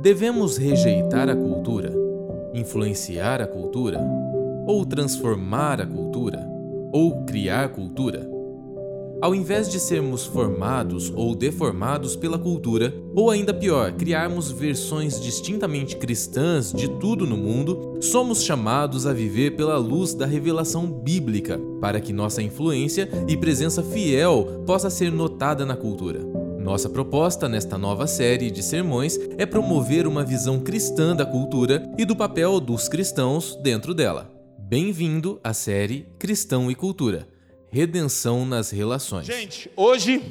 Devemos rejeitar a cultura, influenciar a cultura, ou transformar a cultura, ou criar cultura? Ao invés de sermos formados ou deformados pela cultura, ou ainda pior, criarmos versões distintamente cristãs de tudo no mundo, somos chamados a viver pela luz da revelação bíblica, para que nossa influência e presença fiel possa ser notada na cultura. Nossa proposta nesta nova série de sermões é promover uma visão cristã da cultura e do papel dos cristãos dentro dela. Bem-vindo à série Cristão e Cultura redenção nas relações. Gente, hoje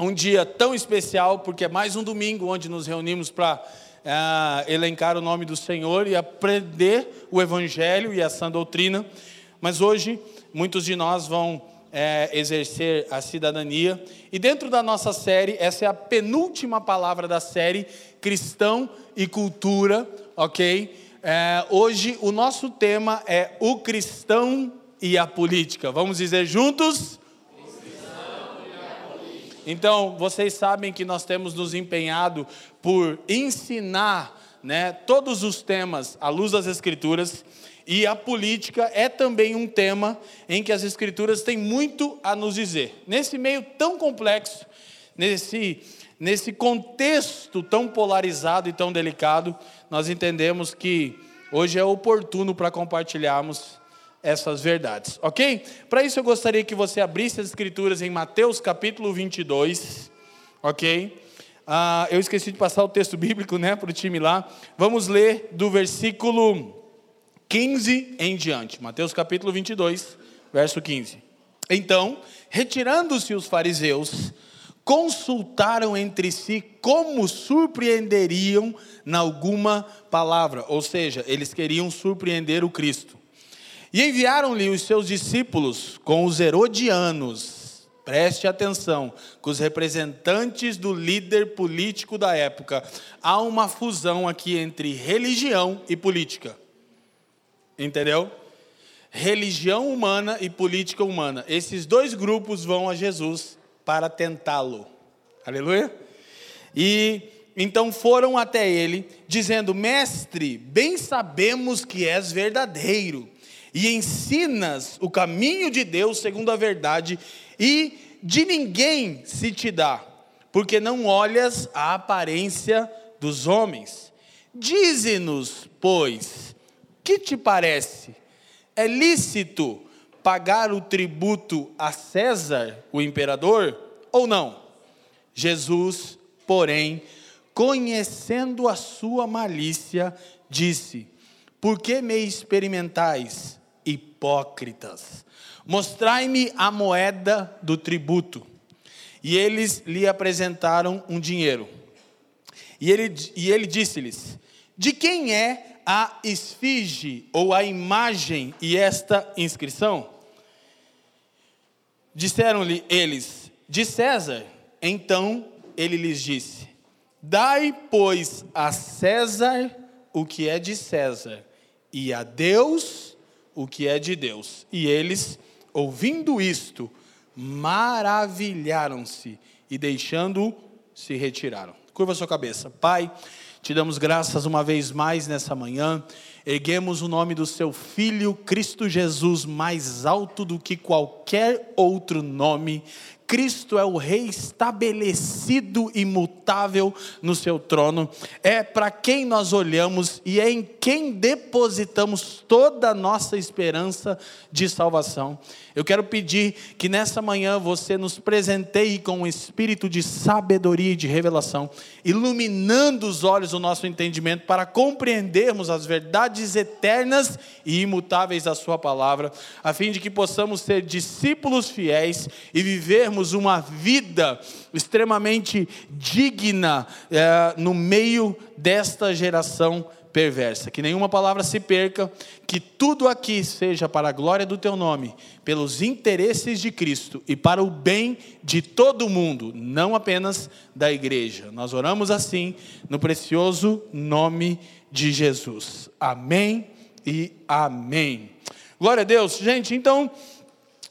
um dia tão especial porque é mais um domingo onde nos reunimos para uh, elencar o nome do Senhor e aprender o Evangelho e a sã doutrina. Mas hoje muitos de nós vão é, exercer a cidadania. E dentro da nossa série, essa é a penúltima palavra da série, Cristão e Cultura, ok? É, hoje o nosso tema é o cristão e a política. Vamos dizer juntos? Então, vocês sabem que nós temos nos empenhado por ensinar né, todos os temas à luz das Escrituras, e a política é também um tema em que as Escrituras têm muito a nos dizer. Nesse meio tão complexo, nesse, nesse contexto tão polarizado e tão delicado, nós entendemos que hoje é oportuno para compartilharmos essas verdades, ok? Para isso eu gostaria que você abrisse as escrituras em Mateus capítulo 22, ok? Ah, eu esqueci de passar o texto bíblico, né, para o time lá. Vamos ler do versículo 15 em diante. Mateus capítulo 22, verso 15. Então, retirando-se os fariseus, consultaram entre si como surpreenderiam na alguma palavra, ou seja, eles queriam surpreender o Cristo. E enviaram-lhe os seus discípulos com os herodianos, preste atenção, com os representantes do líder político da época. Há uma fusão aqui entre religião e política. Entendeu? Religião humana e política humana. Esses dois grupos vão a Jesus para tentá-lo. Aleluia? E então foram até ele, dizendo: Mestre, bem sabemos que és verdadeiro e ensinas o caminho de Deus segundo a verdade, e de ninguém se te dá, porque não olhas a aparência dos homens. Dize-nos, pois, que te parece? É lícito pagar o tributo a César, o imperador, ou não? Jesus, porém, conhecendo a sua malícia, disse: Por que me experimentais? hipócritas. Mostrai-me a moeda do tributo. E eles lhe apresentaram um dinheiro. E ele, e ele disse-lhes: De quem é a esfinge ou a imagem e esta inscrição? Disseram-lhe eles: De César. Então ele lhes disse: Dai, pois, a César o que é de César, e a Deus o que é de Deus. E eles, ouvindo isto, maravilharam-se e deixando-o, se retiraram. Curva sua cabeça. Pai, te damos graças uma vez mais nessa manhã. Erguemos o nome do seu Filho, Cristo Jesus, mais alto do que qualquer outro nome. Cristo é o Rei estabelecido, imutável no seu trono. É para quem nós olhamos e é em quem depositamos toda a nossa esperança de salvação. Eu quero pedir que nessa manhã você nos presenteie com um espírito de sabedoria e de revelação, iluminando os olhos do nosso entendimento para compreendermos as verdades eternas e imutáveis da Sua palavra, a fim de que possamos ser discípulos fiéis e vivermos uma vida extremamente digna é, no meio desta geração perversa. Que nenhuma palavra se perca, que tudo aqui seja para a glória do teu nome, pelos interesses de Cristo e para o bem de todo mundo, não apenas da igreja. Nós oramos assim no precioso nome de Jesus. Amém e amém. Glória a Deus. Gente, então,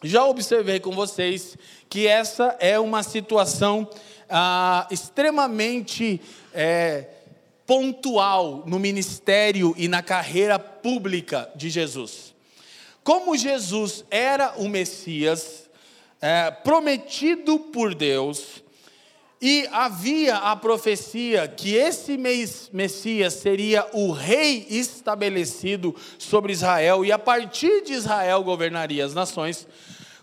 já observei com vocês que essa é uma situação ah, extremamente é, pontual no ministério e na carreira pública de Jesus. Como Jesus era o Messias é, prometido por Deus, e havia a profecia que esse Messias seria o rei estabelecido sobre Israel e a partir de Israel governaria as nações.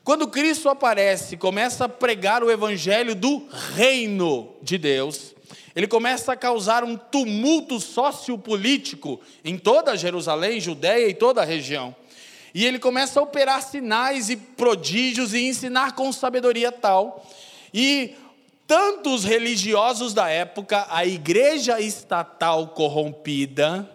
Quando Cristo aparece, começa a pregar o evangelho do reino de Deus, ele começa a causar um tumulto sociopolítico em toda Jerusalém, Judéia e toda a região. E ele começa a operar sinais e prodígios e ensinar com sabedoria tal. E tanto os religiosos da época, a igreja estatal corrompida,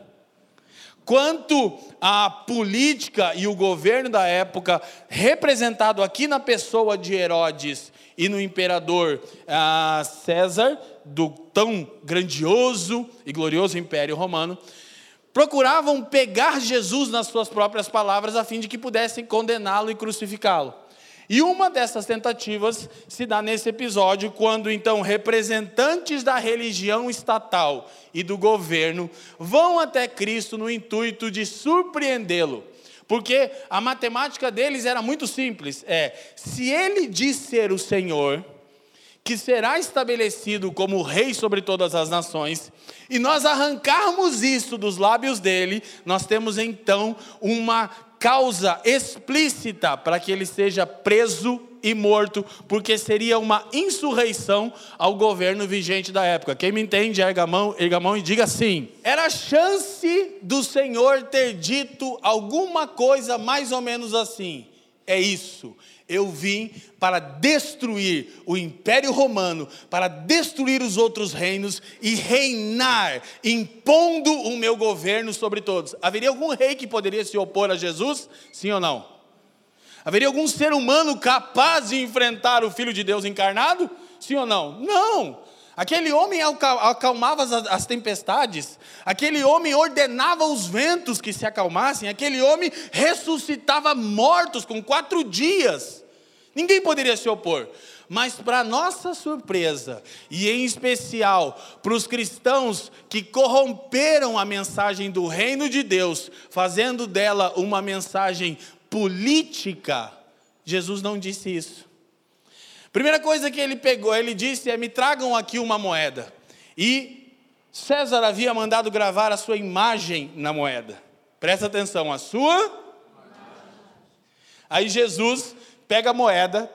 quanto a política e o governo da época, representado aqui na pessoa de Herodes e no imperador ah, César, do tão grandioso e glorioso Império Romano, procuravam pegar Jesus nas suas próprias palavras a fim de que pudessem condená-lo e crucificá-lo. E uma dessas tentativas se dá nesse episódio, quando então representantes da religião estatal e do governo vão até Cristo no intuito de surpreendê-lo. Porque a matemática deles era muito simples: é, se ele diz ser o Senhor, que será estabelecido como rei sobre todas as nações, e nós arrancarmos isso dos lábios dele, nós temos então uma causa explícita para que ele seja preso e morto, porque seria uma insurreição ao governo vigente da época. Quem me entende, erga a mão, erga a mão e diga sim. Era chance do Senhor ter dito alguma coisa mais ou menos assim: é isso, eu vim para destruir o Império Romano, para destruir os outros reinos e reinar, impondo o meu governo sobre todos. Haveria algum rei que poderia se opor a Jesus? Sim ou não? Haveria algum ser humano capaz de enfrentar o Filho de Deus encarnado? Sim ou não? Não! Aquele homem acalmava as, tempestades, aquele homem ordenava os ventos que se acalmassem, aquele homem ressuscitava mortos com quatro dias. Ninguém poderia se opor. Mas, para nossa surpresa, e em especial para os cristãos que corromperam a mensagem do reino de Deus, fazendo dela uma mensagem política, Jesus não disse isso. Primeira coisa que ele pegou, ele disse é: me tragam aqui uma moeda. E César havia mandado gravar a sua imagem na moeda. Presta atenção, a sua. Aí Jesus pega a moeda.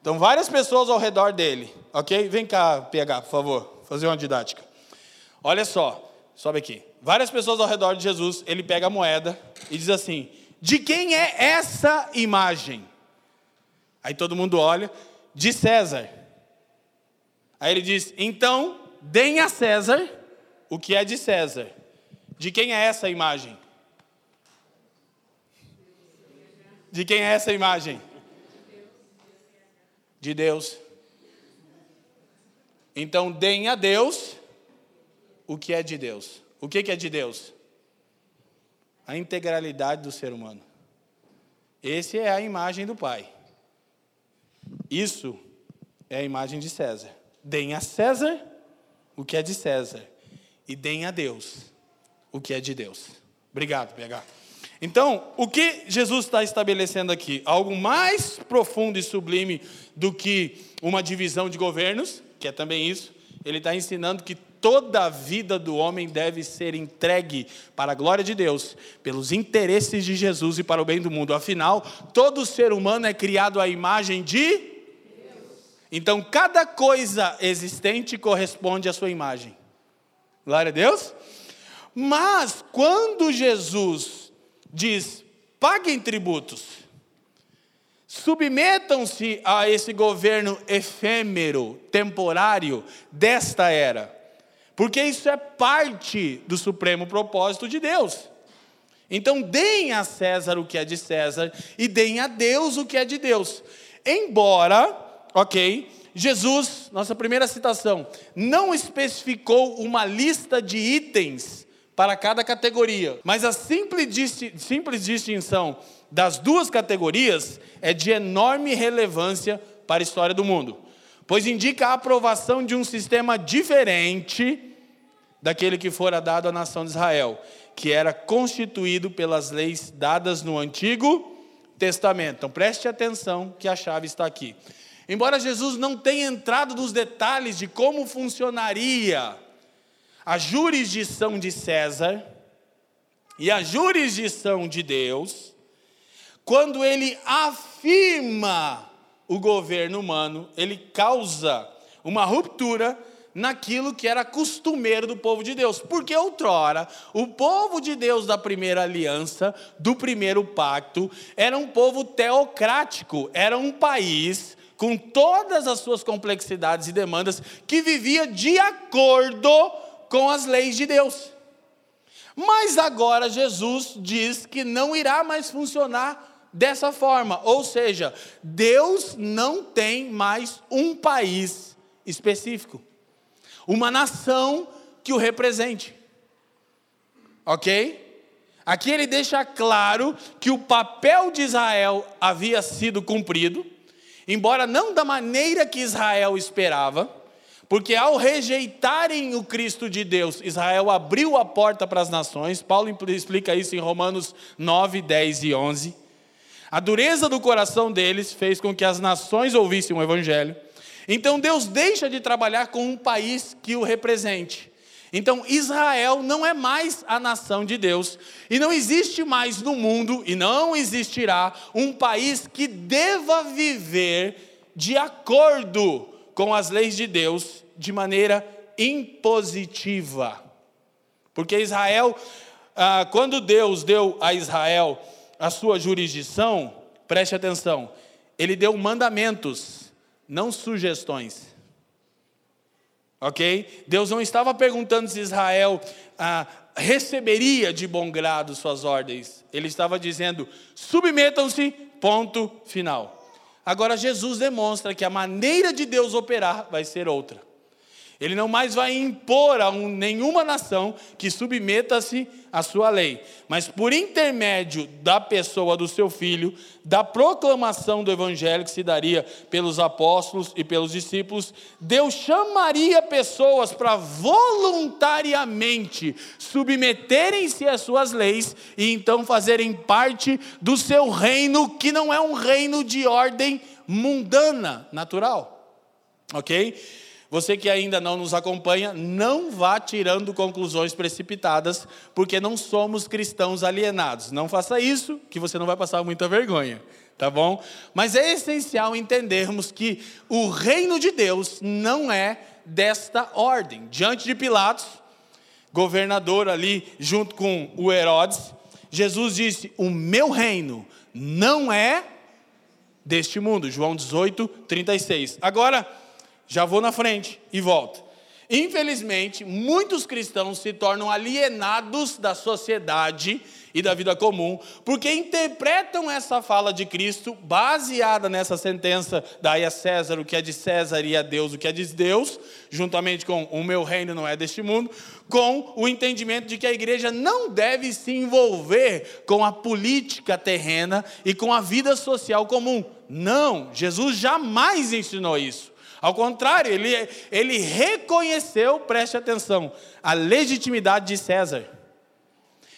Então, várias pessoas ao redor dele, ok? Vem cá, PH, por favor, fazer uma didática. Olha só, sobe aqui. Várias pessoas ao redor de Jesus, ele pega a moeda e diz assim: De quem é essa imagem? Aí todo mundo olha de César. Aí ele diz: então, deem a César o que é de César. De quem é essa imagem? De quem é essa imagem? De Deus. Então, deem a Deus o que é de Deus. O que é de Deus? A integralidade do ser humano. Esse é a imagem do Pai. Isso é a imagem de César. Deem a César o que é de César e deem a Deus o que é de Deus. Obrigado, PH. Então, o que Jesus está estabelecendo aqui? Algo mais profundo e sublime do que uma divisão de governos, que é também isso. Ele está ensinando que toda a vida do homem deve ser entregue para a glória de Deus, pelos interesses de Jesus e para o bem do mundo. Afinal, todo ser humano é criado à imagem de então, cada coisa existente corresponde à sua imagem. Glória a Deus. Mas, quando Jesus diz: paguem tributos, submetam-se a esse governo efêmero, temporário desta era, porque isso é parte do supremo propósito de Deus. Então, deem a César o que é de César e deem a Deus o que é de Deus. Embora ok? Jesus, nossa primeira citação, não especificou uma lista de itens para cada categoria, mas a simples, distinção das duas categorias é de enorme relevância para a história do mundo, pois indica a aprovação de um sistema diferente daquele que fora dado à nação de Israel, que era constituído pelas leis dadas no Antigo Testamento. Então preste atenção que a chave está aqui. Embora Jesus não tenha entrado nos detalhes de como funcionaria a jurisdição de César e a jurisdição de Deus, quando ele afirma o governo humano, ele causa uma ruptura naquilo que era costumeiro do povo de Deus. Porque outrora, o povo de Deus da primeira aliança, do primeiro pacto, era um povo teocrático, era um país com todas as suas complexidades e demandas que vivia de acordo com as leis de Deus. Mas agora Jesus diz que não irá mais funcionar dessa forma, ou seja, Deus não tem mais um país específico uma nação que o represente. Ok? Aqui ele deixa claro que o papel de Israel havia sido cumprido, embora não da maneira que Israel esperava, porque ao rejeitarem o Cristo de Deus, Israel abriu a porta para as nações. Paulo explica isso em Romanos 9, 10 e 11. A dureza do coração deles fez com que as nações ouvissem o Evangelho. Então Deus deixa de trabalhar com um país que o represente. Então Israel não é mais a nação de Deus, e não existe mais no mundo, e não existirá, um país que deva viver de acordo com as leis de Deus de maneira impositiva. Porque Israel, ah, quando Deus deu a Israel a sua jurisdição, preste atenção, ele deu mandamentos não sugestões. Ok? Deus não estava perguntando se Israel ah, receberia de bom grado suas ordens. Ele estava dizendo: submetam-se, ponto final. Agora, Jesus demonstra que a maneira de Deus operar vai ser outra. Ele não mais vai impor a um, nenhuma nação que submeta-se à sua lei, mas por intermédio da pessoa do seu filho, da proclamação do evangelho que se daria pelos apóstolos e pelos discípulos, Deus chamaria pessoas para voluntariamente submeterem-se às suas leis e então fazerem parte do seu reino, que não é um reino de ordem mundana, natural. OK? Você que ainda não nos acompanha, não vá tirando conclusões precipitadas, porque não somos cristãos alienados. Não faça isso, que você não vai passar muita vergonha, tá bom? Mas é essencial entendermos que o reino de Deus não é desta ordem. Diante de Pilatos, governador ali, junto com o Herodes, Jesus disse: O meu reino não é deste mundo. João 18, 36. Agora já vou na frente e volto. Infelizmente, muitos cristãos se tornam alienados da sociedade e da vida comum, porque interpretam essa fala de Cristo, baseada nessa sentença, dai a César o que é de César e a Deus o que é de Deus, juntamente com o meu reino não é deste mundo, com o entendimento de que a igreja não deve se envolver com a política terrena e com a vida social comum. Não, Jesus jamais ensinou isso. Ao contrário, ele, ele reconheceu, preste atenção, a legitimidade de César.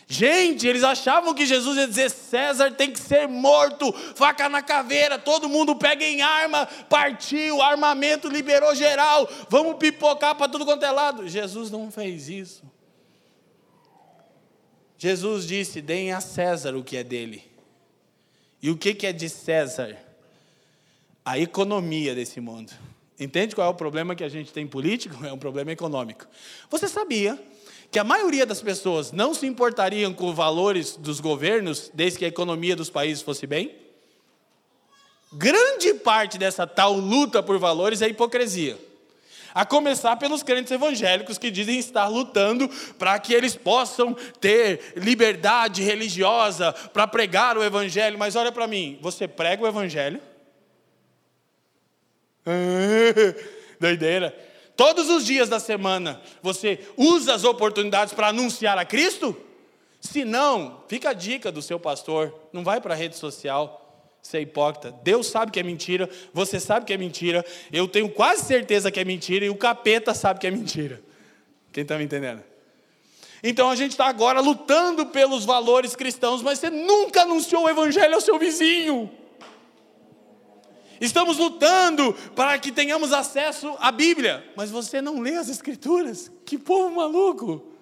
Gente, eles achavam que Jesus ia dizer: César tem que ser morto, faca na caveira, todo mundo pega em arma, partiu, armamento liberou geral, vamos pipocar para tudo quanto é lado. Jesus não fez isso. Jesus disse: deem a César o que é dele. E o que é de César? A economia desse mundo. Entende qual é o problema que a gente tem político? É um problema econômico. Você sabia que a maioria das pessoas não se importariam com valores dos governos desde que a economia dos países fosse bem? Grande parte dessa tal luta por valores é hipocrisia. A começar pelos crentes evangélicos que dizem estar lutando para que eles possam ter liberdade religiosa para pregar o evangelho. Mas olha para mim, você prega o evangelho? Doideira. Todos os dias da semana você usa as oportunidades para anunciar a Cristo? Se não, fica a dica do seu pastor: não vai para a rede social ser hipócrita. Deus sabe que é mentira, você sabe que é mentira, eu tenho quase certeza que é mentira e o capeta sabe que é mentira. Quem está me entendendo? Então a gente está agora lutando pelos valores cristãos, mas você nunca anunciou o evangelho ao seu vizinho. Estamos lutando para que tenhamos acesso à Bíblia, mas você não lê as Escrituras. Que povo maluco!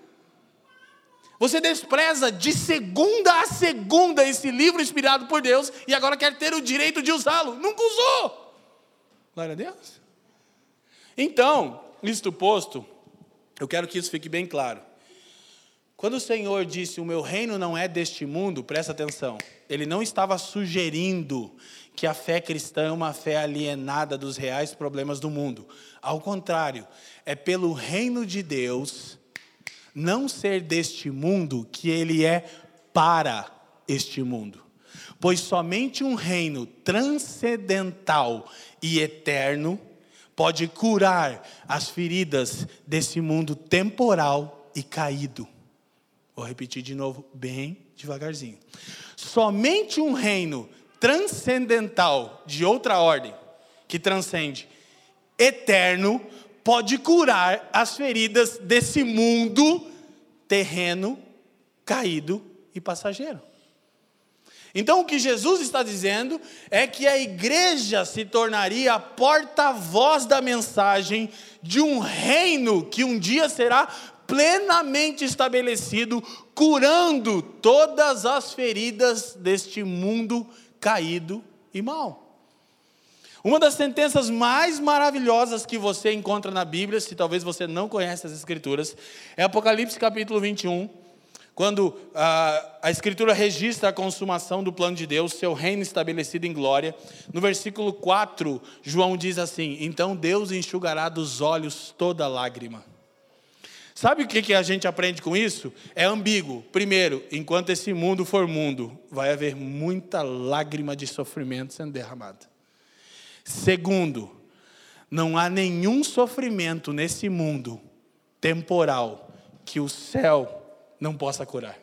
Você despreza de segunda a segunda esse livro inspirado por Deus e agora quer ter o direito de usá-lo. Nunca usou. Glória a Deus. Então, isto posto, eu quero que isso fique bem claro. Quando o Senhor disse: O meu reino não é deste mundo, presta atenção, ele não estava sugerindo que a fé cristã é uma fé alienada dos reais problemas do mundo. Ao contrário, é pelo reino de Deus não ser deste mundo que ele é para este mundo. Pois somente um reino transcendental e eterno pode curar as feridas desse mundo temporal e caído. Vou repetir de novo, bem devagarzinho. Somente um reino transcendental de outra ordem, que transcende, eterno, pode curar as feridas desse mundo terreno, caído e passageiro. Então, o que Jesus está dizendo é que a igreja se tornaria a porta-voz da mensagem de um reino que um dia será plenamente estabelecido, curando todas as feridas deste mundo caído e mal. Uma das sentenças mais maravilhosas que você encontra na Bíblia, se talvez você não conhece as Escrituras, é Apocalipse capítulo 21, quando a, a Escritura registra a consumação do plano de Deus, seu reino estabelecido em glória. No versículo 4, João diz assim: Então Deus enxugará dos olhos toda lágrima. Sabe o que, a gente aprende com isso? É ambíguo. Primeiro, enquanto esse mundo for mundo, vai haver muita lágrima de sofrimento sendo derramada. Segundo, não há nenhum sofrimento nesse mundo temporal que o céu não possa curar.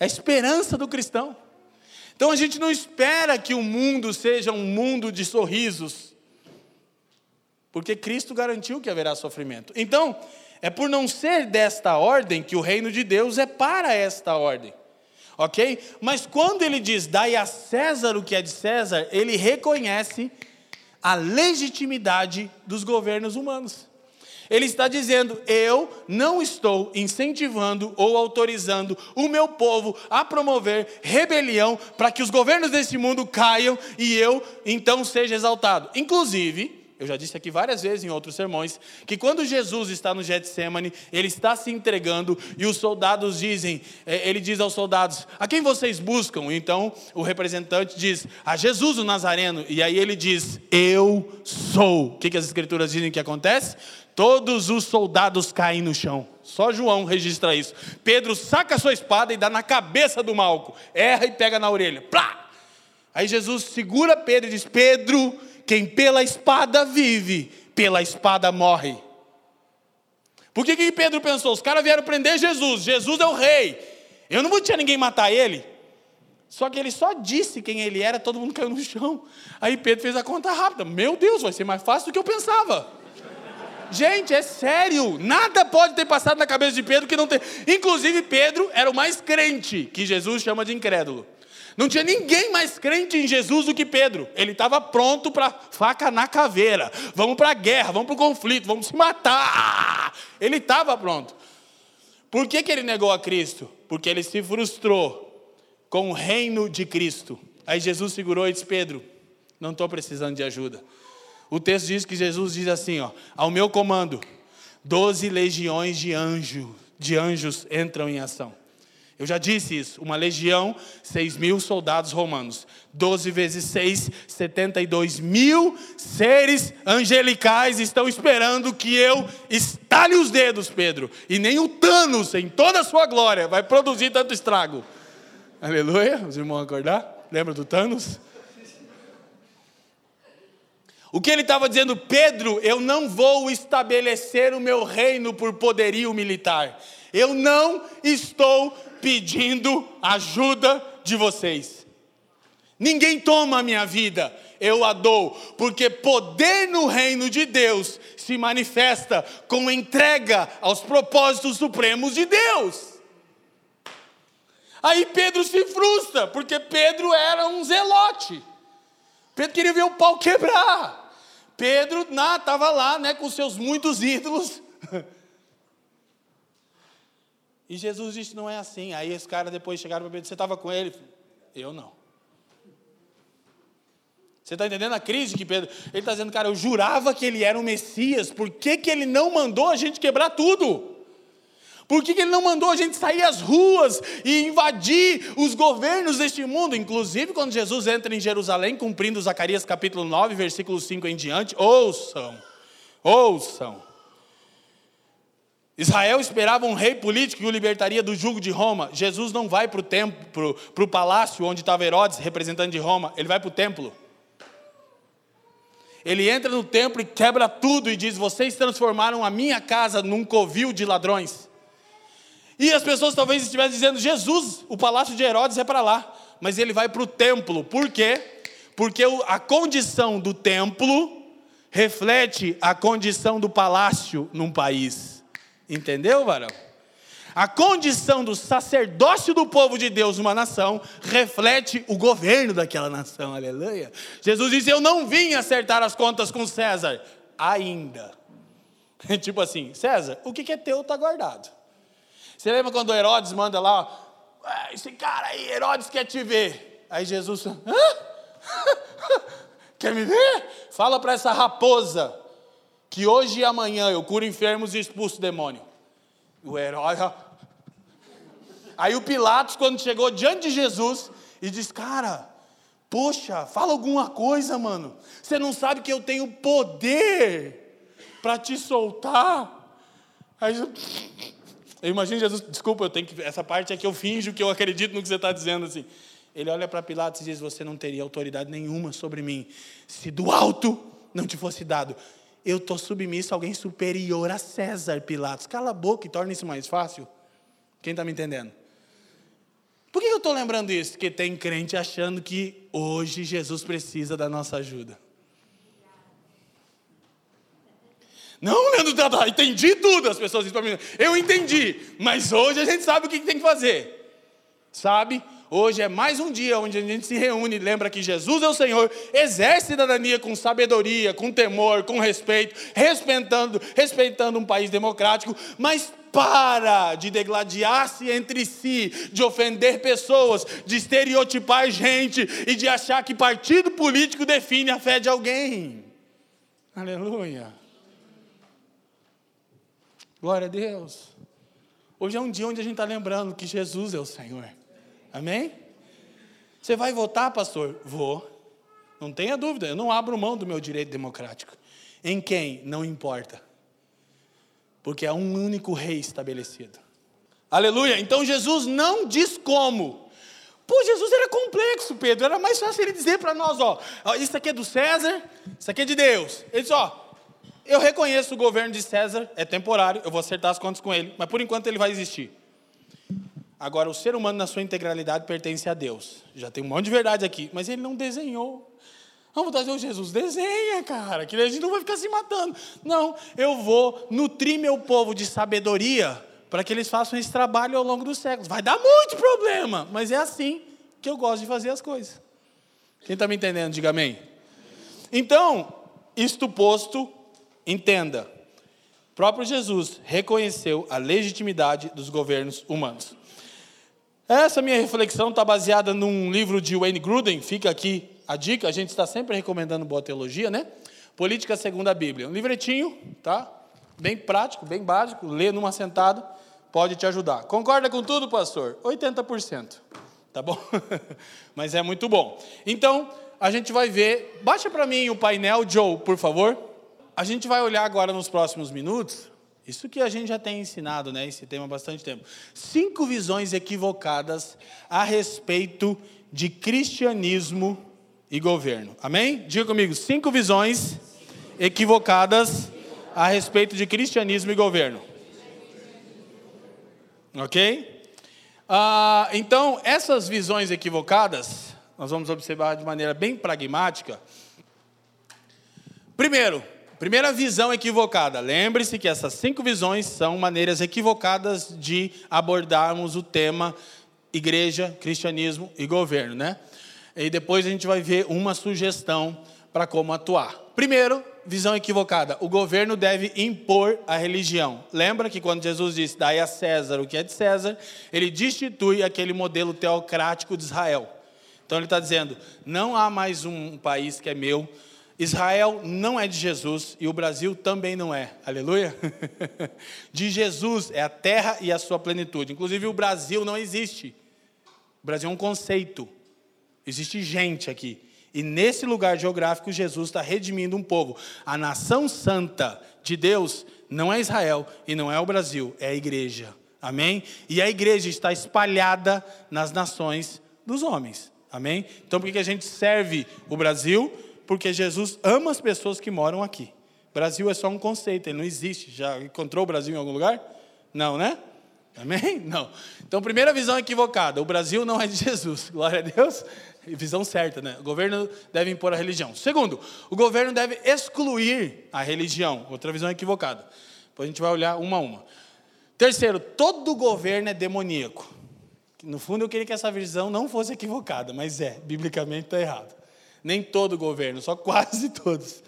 É a esperança do cristão. Então a gente não espera que o mundo seja um mundo de sorrisos, porque Cristo garantiu que haverá sofrimento. Então, é por não ser desta ordem que o reino de Deus é para esta ordem ok? Mas quando ele diz dai a César o que é de César, ele reconhece a legitimidade dos governos humanos. Ele está dizendo: eu não estou incentivando ou autorizando o meu povo a promover rebelião para que os governos desse mundo caiam e eu então seja exaltado. Inclusive, eu já disse aqui várias vezes em outros sermões, que quando Jesus está no Getsemane, ele está se entregando e os soldados dizem, é, ele diz aos soldados, a quem vocês buscam? Então o representante diz, a Jesus o Nazareno, e aí ele diz, eu sou. O que, as escrituras dizem que acontece? Todos os soldados caem no chão. Só João registra isso. Pedro saca sua espada e dá na cabeça do Malco, erra e pega na orelha. Plá! Aí Jesus segura Pedro e diz: Pedro, quem pela espada vive, pela espada morre. Por que, que Pedro pensou? Os caras vieram prender Jesus, Jesus é o rei. Eu não tinha ninguém matar ele. Só que ele só disse quem ele era, todo mundo caiu no chão. Aí Pedro fez a conta rápida. Meu Deus, vai ser mais fácil do que eu pensava. Gente, é sério. Nada pode ter passado na cabeça de Pedro que não tem. Inclusive, Pedro era o mais crente, que Jesus chama de incrédulo. Não tinha ninguém mais crente em Jesus do que Pedro. Ele estava pronto para faca na caveira. Vamos para a guerra, vamos para o conflito, vamos se matar. Ele estava pronto. Por que, que ele negou a Cristo? Porque ele se frustrou com o reino de Cristo. Aí Jesus segurou e disse: Pedro, não estou precisando de ajuda. O texto diz que Jesus diz assim: ó, ao meu comando, doze legiões de anjos, de anjos entram em ação. Eu já disse isso. Uma legião, 6 mil soldados romanos. 12 vezes 6, 72 mil seres angelicais estão esperando que eu estale os dedos, Pedro. E nem o Thanos, em toda a sua glória, vai produzir tanto estrago. Aleluia. Os irmãos acordar? Lembra do Thanos? O que ele estava dizendo, Pedro, eu não vou estabelecer o meu reino por poderio militar. Eu não estou pedindo ajuda de vocês. Ninguém toma a minha vida, eu a dou, porque poder no reino de Deus se manifesta com entrega aos propósitos supremos de Deus. Aí Pedro se frustra, porque Pedro era um zelote. Pedro queria ver o pau quebrar. Pedro estava lá né, com seus muitos ídolos. E Jesus disse: não é assim. Aí esse cara depois chegaram para Pedro: você estava com ele? Eu não. Você está entendendo a crise que Pedro. Ele está dizendo, cara, eu jurava que ele era o Messias, por que, que ele não mandou a gente quebrar tudo? Por que, que ele não mandou a gente sair às ruas e invadir os governos deste mundo? Inclusive, quando Jesus entra em Jerusalém, cumprindo Zacarias capítulo 9, versículo 5 em diante, ouçam, ouçam. Israel esperava um rei político que o libertaria do jugo de Roma. Jesus não vai para o templo, para o palácio onde estava Herodes, representante de Roma, ele vai para o templo. Ele entra no templo e quebra tudo e diz: Vocês transformaram a minha casa num covil de ladrões. E as pessoas talvez estivessem dizendo: Jesus, o palácio de Herodes é para lá. Mas ele vai para o templo. Por quê? Porque a condição do templo reflete a condição do palácio num país. Entendeu, varão? A condição do sacerdócio do povo de Deus numa nação reflete o governo daquela nação, aleluia. Jesus disse: Eu não vim acertar as contas com César, ainda. tipo assim, César, o que é teu está guardado. Você lembra quando Herodes manda lá, esse cara aí, Herodes quer te ver. Aí Jesus, Hã? quer me ver? Fala para essa raposa que hoje e amanhã eu curo enfermos e expulso demônio. O Herodes, Aí o Pilatos, quando chegou diante de Jesus, e disse: Cara, poxa, fala alguma coisa, mano. Você não sabe que eu tenho poder para te soltar? Aí eu imagino Jesus, desculpa, eu tenho que, essa parte é que eu finjo que eu acredito no que você está dizendo assim. Ele olha para Pilatos e diz: Você não teria autoridade nenhuma sobre mim, se do alto não te fosse dado. Eu estou submisso a alguém superior a César, Pilatos. Cala a boca e torna isso mais fácil. Quem está me entendendo? Por que eu estou lembrando isso? Porque tem crente achando que hoje Jesus precisa da nossa ajuda. Não, Leandro, tá, tá, entendi tudo. As pessoas dizem para mim, eu entendi, mas hoje a gente sabe o que tem que fazer. Sabe? Hoje é mais um dia onde a gente se reúne e lembra que Jesus é o Senhor, exerce cidadania com sabedoria, com temor, com respeito, respeitando, respeitando um país democrático, mas para de degladiar-se entre si, de ofender pessoas, de estereotipar gente e de achar que partido político define a fé de alguém. Aleluia. Glória a Deus. Hoje é um dia onde a gente está lembrando que Jesus é o Senhor. Amém? Você vai votar, pastor? Vou. Não tenha dúvida, eu não abro mão do meu direito democrático. Em quem? Não importa porque é um único rei estabelecido. Aleluia! Então Jesus não diz como. Pô, Jesus era complexo, Pedro. Era mais fácil ele dizer para nós: ó, isso aqui é do César, isso aqui é de Deus. Ele diz: ó, eu reconheço o governo de César, é temporário, eu vou acertar as contas com ele, mas por enquanto ele vai existir. Agora, o ser humano na sua integralidade pertence a Deus. Já tem um monte de verdade aqui, mas ele não desenhou. Vamos trazer o Jesus, desenha, cara, que a gente não vai ficar se matando. Não, eu vou nutrir meu povo de sabedoria para que eles façam esse trabalho ao longo dos séculos. Vai dar muito problema, mas é assim que eu gosto de fazer as coisas. Quem está me entendendo, diga amém. Então, isto posto, entenda. O próprio Jesus reconheceu a legitimidade dos governos humanos. Essa minha reflexão está baseada num livro de Wayne Gruden, fica aqui a dica, a gente está sempre recomendando boa teologia, né? Política segundo a Bíblia. Um livretinho, tá? Bem prático, bem básico, lê numa sentada, pode te ajudar. Concorda com tudo, pastor? 80%. Tá bom? Mas é muito bom. Então, a gente vai ver. Baixa para mim o painel, Joe, por favor. A gente vai olhar agora nos próximos minutos. Isso que a gente já tem ensinado, né? Esse tema há bastante tempo. Cinco visões equivocadas a respeito de cristianismo e governo. Amém? Diga comigo, cinco visões equivocadas a respeito de cristianismo e governo. Ok? Ah, então, essas visões equivocadas, nós vamos observar de maneira bem pragmática. Primeiro, Primeira visão equivocada. Lembre-se que essas cinco visões são maneiras equivocadas de abordarmos o tema igreja, cristianismo e governo, né? E depois a gente vai ver uma sugestão para como atuar. Primeiro, visão equivocada. O governo deve impor a religião. Lembra que quando Jesus disse, dai a César o que é de César, ele destitui aquele modelo teocrático de Israel. Então ele está dizendo, não há mais um país que é meu, Israel não é de Jesus e o Brasil também não é. Aleluia? De Jesus é a terra e a sua plenitude. Inclusive o Brasil não existe. O Brasil é um conceito. Existe gente aqui. E nesse lugar geográfico, Jesus está redimindo um povo. A nação santa de Deus não é Israel e não é o Brasil, é a igreja. Amém? E a igreja está espalhada nas nações dos homens. Amém? Então por que a gente serve o Brasil? Porque Jesus ama as pessoas que moram aqui. Brasil é só um conceito, ele não existe. Já encontrou o Brasil em algum lugar? Não, né? Amém? Não. Então, primeira visão equivocada: o Brasil não é de Jesus. Glória a Deus. Visão certa, né? O governo deve impor a religião. Segundo, o governo deve excluir a religião. Outra visão equivocada. Depois a gente vai olhar uma a uma. Terceiro, todo governo é demoníaco. No fundo, eu queria que essa visão não fosse equivocada, mas é, biblicamente está errado. Nem todo governo, só quase todos.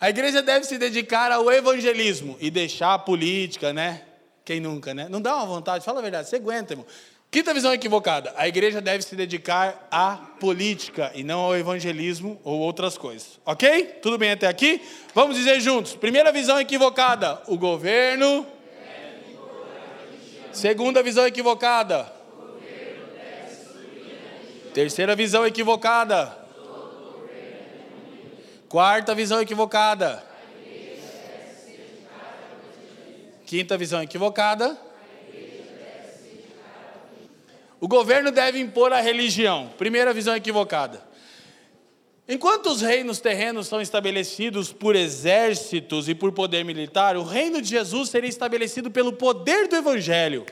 A igreja deve se dedicar ao evangelismo e deixar a política, né? Quem nunca, né? Não dá uma vontade, fala a verdade, você aguenta, irmão. Quinta visão equivocada: a igreja deve se dedicar à política e não ao evangelismo ou outras coisas. Ok? Tudo bem até aqui? Vamos dizer juntos. Primeira visão equivocada: o governo. Segunda visão equivocada. Terceira visão equivocada. Quarta visão equivocada. Quinta visão equivocada. O governo deve impor a religião. Primeira visão equivocada. Enquanto os reinos terrenos são estabelecidos por exércitos e por poder militar, o reino de Jesus seria estabelecido pelo poder do evangelho,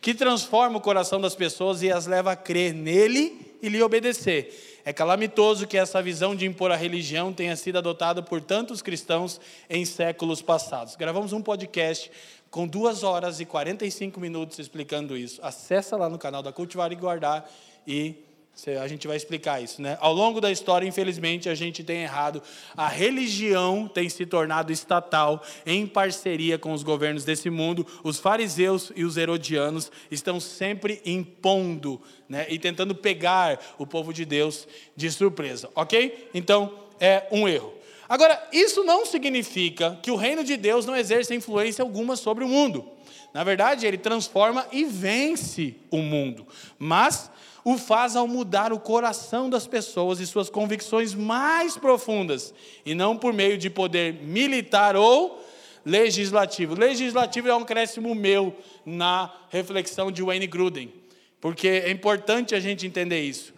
que transforma o coração das pessoas e as leva a crer nele e lhe obedecer. É calamitoso que essa visão de impor a religião tenha sido adotada por tantos cristãos em séculos passados. Gravamos um podcast com duas horas e 45 minutos explicando isso. Acesse lá no canal da Cultivar e Guardar e a gente vai explicar isso, né? Ao longo da história, infelizmente, a gente tem errado. A religião tem se tornado estatal em parceria com os governos desse mundo. Os fariseus e os herodianos estão sempre impondo, né? E tentando pegar o povo de Deus de surpresa, ok? Então, é um erro. Agora, isso não significa que o reino de Deus não exerce influência alguma sobre o mundo. Na verdade, ele transforma e vence o mundo. Mas o faz ao mudar o coração das pessoas e suas convicções mais profundas, e não por meio de poder militar ou legislativo. Legislativo é um crescimento meu na reflexão de Wayne Gruden, porque é importante a gente entender isso.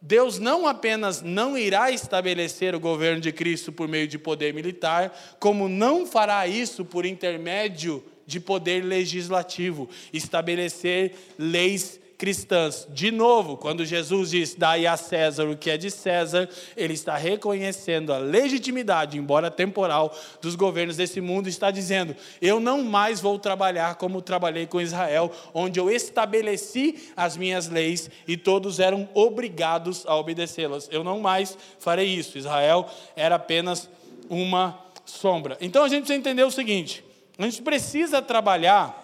Deus não apenas não irá estabelecer o governo de Cristo por meio de poder militar, como não fará isso por intermédio de poder legislativo, estabelecer leis cristãs. De novo, quando Jesus diz, dai a César o que é de César, ele está reconhecendo a legitimidade, embora temporal, dos governos desse mundo, está dizendo, eu não mais vou trabalhar como trabalhei com Israel, onde eu estabeleci as minhas leis e todos eram obrigados a obedecê-las. Eu não mais farei isso. Israel era apenas uma sombra. Então a gente precisa entender o seguinte: a gente precisa trabalhar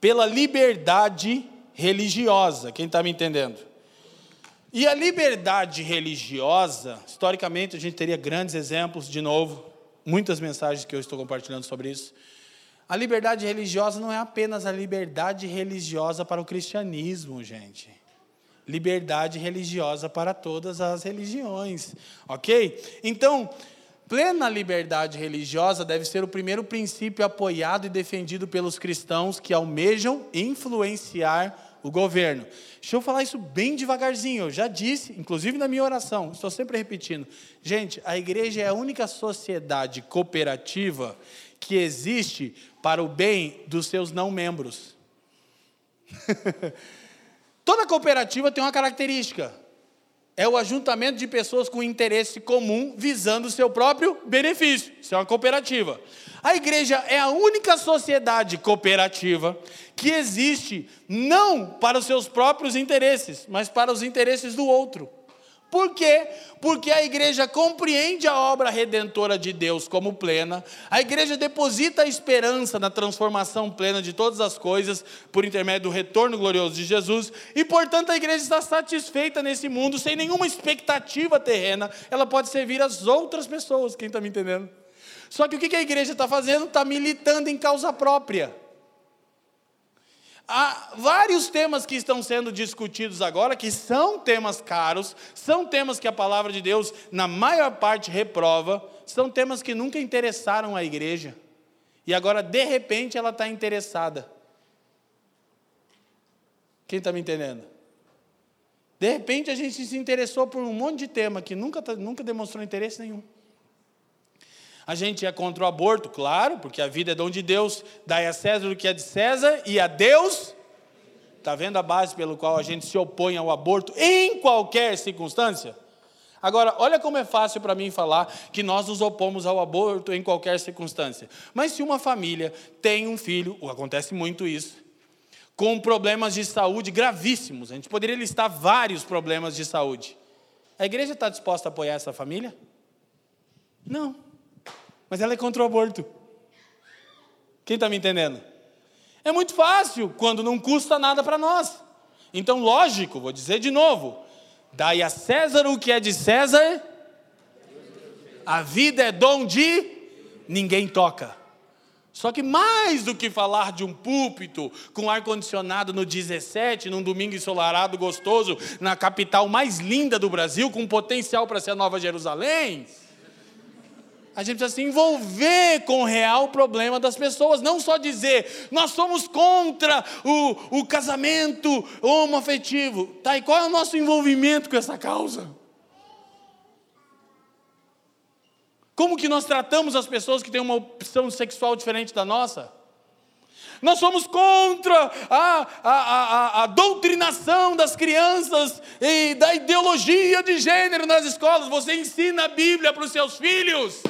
pela liberdade religiosa. Quem está me entendendo? E a liberdade religiosa, historicamente, a gente teria grandes exemplos, de novo, muitas mensagens que eu estou compartilhando sobre isso. A liberdade religiosa não é apenas a liberdade religiosa para o cristianismo, gente. Liberdade religiosa para todas as religiões, ok? Então, Plena liberdade religiosa deve ser o primeiro princípio apoiado e defendido pelos cristãos que almejam influenciar o governo. Deixa eu falar isso bem devagarzinho. Eu já disse, inclusive na minha oração, estou sempre repetindo. Gente, a igreja é a única sociedade cooperativa que existe para o bem dos seus não membros. Toda cooperativa tem uma característica: é o ajuntamento de pessoas com interesse comum visando o seu próprio benefício. Isso é uma cooperativa. A igreja é a única sociedade cooperativa que existe não para os seus próprios interesses, mas para os interesses do outro. Por quê? Porque a igreja compreende a obra redentora de Deus como plena, a igreja deposita a esperança na transformação plena de todas as coisas por intermédio do retorno glorioso de Jesus, e portanto a igreja está satisfeita nesse mundo, sem nenhuma expectativa terrena, ela pode servir as outras pessoas, quem está me entendendo? Só que o que a igreja está fazendo? Está militando em causa própria. Há vários temas que estão sendo discutidos agora, que são temas caros, são temas que a palavra de Deus, na maior parte, reprova, são temas que nunca interessaram a igreja. E agora, de repente, ela está interessada. Quem está me entendendo? De repente, a gente se interessou por um monte de tema que nunca, tá, nunca demonstrou interesse nenhum. A gente é contra o aborto, claro, porque a vida é dom de Deus. Dai a César o que é de César e a Deus. Está vendo a base pelo qual a gente se opõe ao aborto em qualquer circunstância? Agora, olha como é fácil para mim falar que nós nos opomos ao aborto em qualquer circunstância. Mas se uma família tem um filho, acontece muito isso, com problemas de saúde gravíssimos, a gente poderia listar vários problemas de saúde. A igreja está disposta a apoiar essa família? Não mas ela é contra o aborto. Quem está me entendendo? É muito fácil quando não custa nada para nós. Então, lógico, vou dizer de novo: dai a César o que é de César, a vida é dom de ninguém toca. Só que mais do que falar de um púlpito com ar-condicionado no 17, num domingo ensolarado gostoso, na capital mais linda do Brasil, com potencial para ser a Nova Jerusalém, a gente precisa se envolver com o real problema das pessoas, não só dizer, nós somos contra o, o casamento homoafetivo. Tá, e qual é o nosso envolvimento com essa causa? Como que nós tratamos as pessoas que têm uma opção sexual diferente da nossa? Nós somos contra a, a, a, a, doutrinação das crianças e da ideologia de gênero nas escolas. Você ensina a Bíblia para os seus filhos.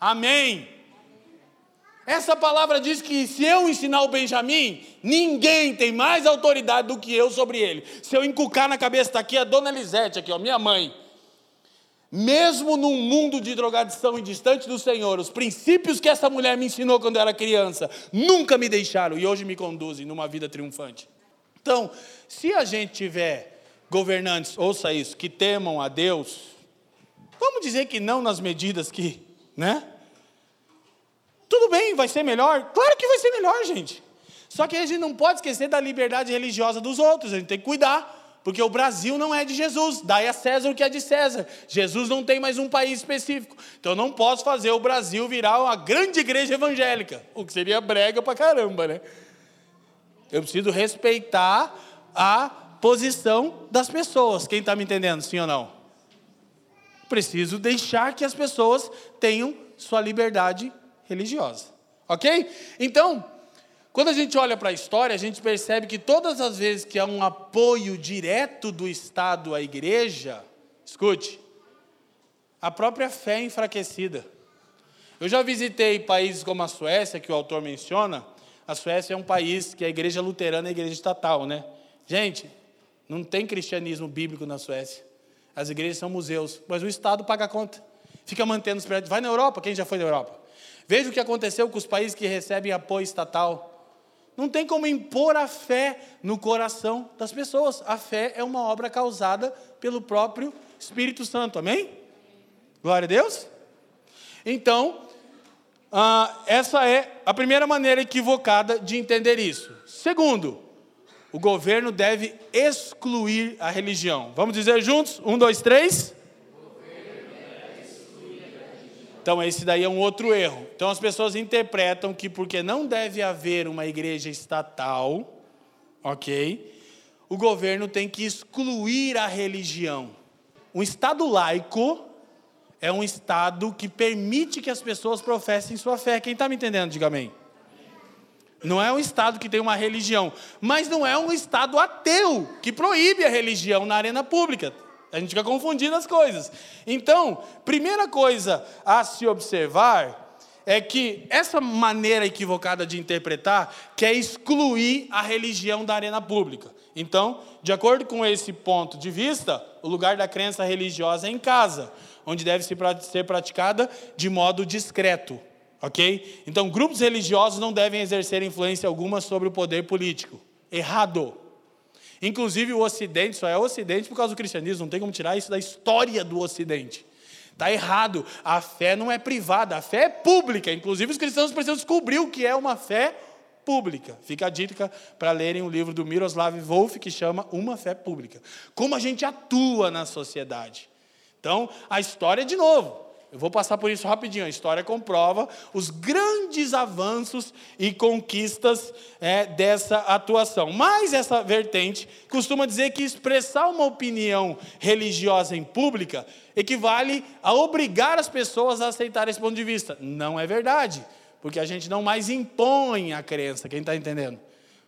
Amém. Essa palavra diz que se eu ensinar o Benjamim, ninguém tem mais autoridade do que eu sobre ele. Se eu encucar na cabeça, está aqui a dona Elisete, aqui, ó, minha mãe. Mesmo num mundo de drogadição e distante do Senhor, os princípios que essa mulher me ensinou quando eu era criança nunca me deixaram e hoje me conduzem numa vida triunfante. Então, se a gente tiver governantes, ouça isso, que temam a Deus, vamos dizer que não nas medidas que né? Tudo bem, vai ser melhor? Claro que vai ser melhor, gente. Só que a gente não pode esquecer da liberdade religiosa dos outros, a gente tem que cuidar, porque o Brasil não é de Jesus, dai a César o que é de César. Jesus não tem mais um país específico. Então eu não posso fazer o Brasil virar uma grande igreja evangélica, o que seria brega pra caramba, né? Eu preciso respeitar a posição das pessoas. Quem está me entendendo, sim ou não? Preciso deixar que as pessoas tenham sua liberdade religiosa. Ok? Então, quando a gente olha para a história, a gente percebe que todas as vezes que há um apoio direto do Estado à igreja, escute, a própria fé é enfraquecida. Eu já visitei países como a Suécia, que o autor menciona. A Suécia é um país que a igreja luterana é a igreja estatal, né? Gente, não tem cristianismo bíblico na Suécia. As igrejas são museus, mas o Estado paga a conta. Fica mantendo os prédios. Vai na Europa, quem já foi na Europa? Veja o que aconteceu com os países que recebem apoio estatal. Não tem como impor a fé no coração das pessoas. A fé é uma obra causada pelo próprio Espírito Santo. Amém? Glória a Deus. Então, ah, essa é a primeira maneira equivocada de entender isso. Segundo, o governo deve excluir a religião. Vamos dizer juntos? Um, dois, três. Então, esse daí é um outro erro. Então, as pessoas interpretam que porque não deve haver uma igreja estatal, ok? O governo tem que excluir a religião. Um Estado laico é um Estado que permite que as pessoas professem sua fé. Quem está me entendendo, diga amém. Não é um Estado que tem uma religião, mas não é um Estado ateu que proíbe a religião na arena pública. A gente fica confundindo as coisas. Então, primeira coisa a se observar é que essa maneira equivocada de interpretar quer excluir a religião da arena pública. Então, de acordo com esse ponto de vista, o lugar da crença religiosa é em casa, onde deve ser praticada de modo discreto. Ok? Então, grupos religiosos não devem exercer influência alguma sobre o poder político. Errado. Inclusive, o Ocidente só é Ocidente por causa do cristianismo, não tem como tirar isso da história do Ocidente. Está errado. A fé não é privada, a fé é pública. Inclusive, os cristãos precisam descobrir o que é uma fé pública. Fica a dica para lerem o livro do Miroslav Wolf, que chama Uma Fé Pública. Como a gente atua na sociedade. Então, a história, de novo, eu vou passar por isso rapidinho. A história comprova os grandes avanços e conquistas é, dessa atuação. Mas essa vertente costuma dizer que expressar uma opinião religiosa em pública equivale a obrigar as pessoas a aceitar esse ponto de vista. Não é verdade, porque a gente não mais impõe a crença. Quem está entendendo?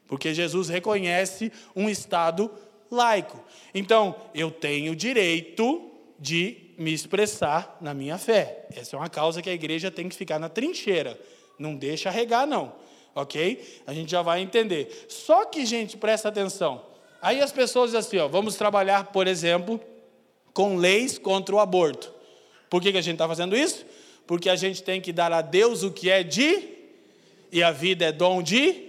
Porque Jesus reconhece um Estado laico. Então, eu tenho direito de me expressar na minha fé. Essa é uma causa que a igreja tem que ficar na trincheira. Não deixa regar, não. Ok? A gente já vai entender. Só que, gente, presta atenção. Aí as pessoas dizem assim: ó, vamos trabalhar, por exemplo, com leis contra o aborto. Por que, que a gente está fazendo isso? Porque a gente tem que dar a Deus o que é de, e a vida é dom de.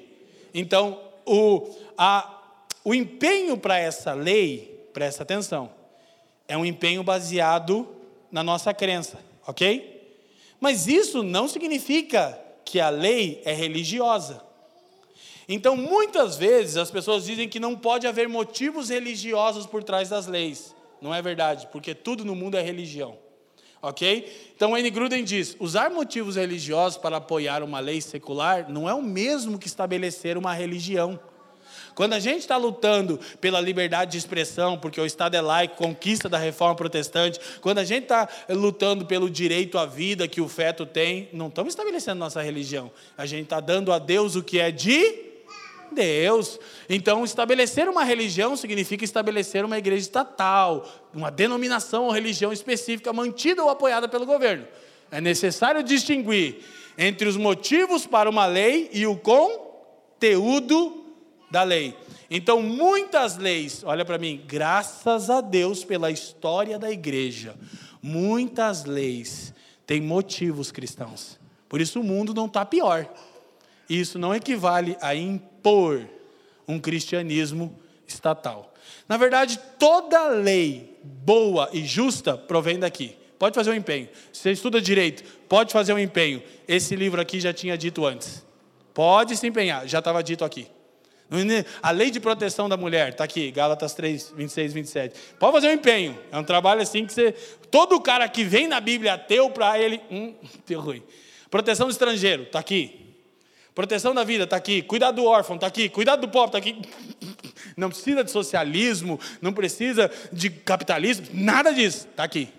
Então, o, a, o empenho para essa lei, presta atenção, é um empenho baseado na nossa crença, ok? Mas isso não significa que a lei é religiosa. Então, muitas vezes, as pessoas dizem que não pode haver motivos religiosos por trás das leis. Não é verdade, porque tudo no mundo é religião. Ok? Então, N. Gruden diz: usar motivos religiosos para apoiar uma lei secular não é o mesmo que estabelecer uma religião. Quando a gente está lutando pela liberdade de expressão, porque o Estado é laico, conquista da reforma protestante, quando a gente está lutando pelo direito à vida que o feto tem, não estamos estabelecendo nossa religião. A gente está dando a Deus o que é de Deus. Então, estabelecer uma religião significa estabelecer uma igreja estatal, uma denominação ou religião específica mantida ou apoiada pelo governo. É necessário distinguir entre os motivos para uma lei e o conteúdo da lei. Então, muitas leis, olha para mim, graças a Deus pela história da igreja, muitas leis têm motivos cristãos. Por isso o mundo não está pior. Isso não equivale a impor um cristianismo estatal. Na verdade, toda lei boa e justa provém daqui. Pode fazer um empenho. Você estuda direito, pode fazer um empenho. Esse livro aqui já tinha dito antes. Pode se empenhar, já estava dito aqui. A lei de proteção da mulher, está aqui, Gálatas 3, 26, 27. Pode fazer um empenho. É um trabalho assim que você. Todo cara que vem na Bíblia ateu, para ele. Hum, deu ruim. Proteção do estrangeiro, está aqui. Proteção da vida, está aqui. Cuidado do órfão, está aqui. Cuidado do pobre, está aqui. Não precisa de socialismo, não precisa de capitalismo, nada disso, está aqui.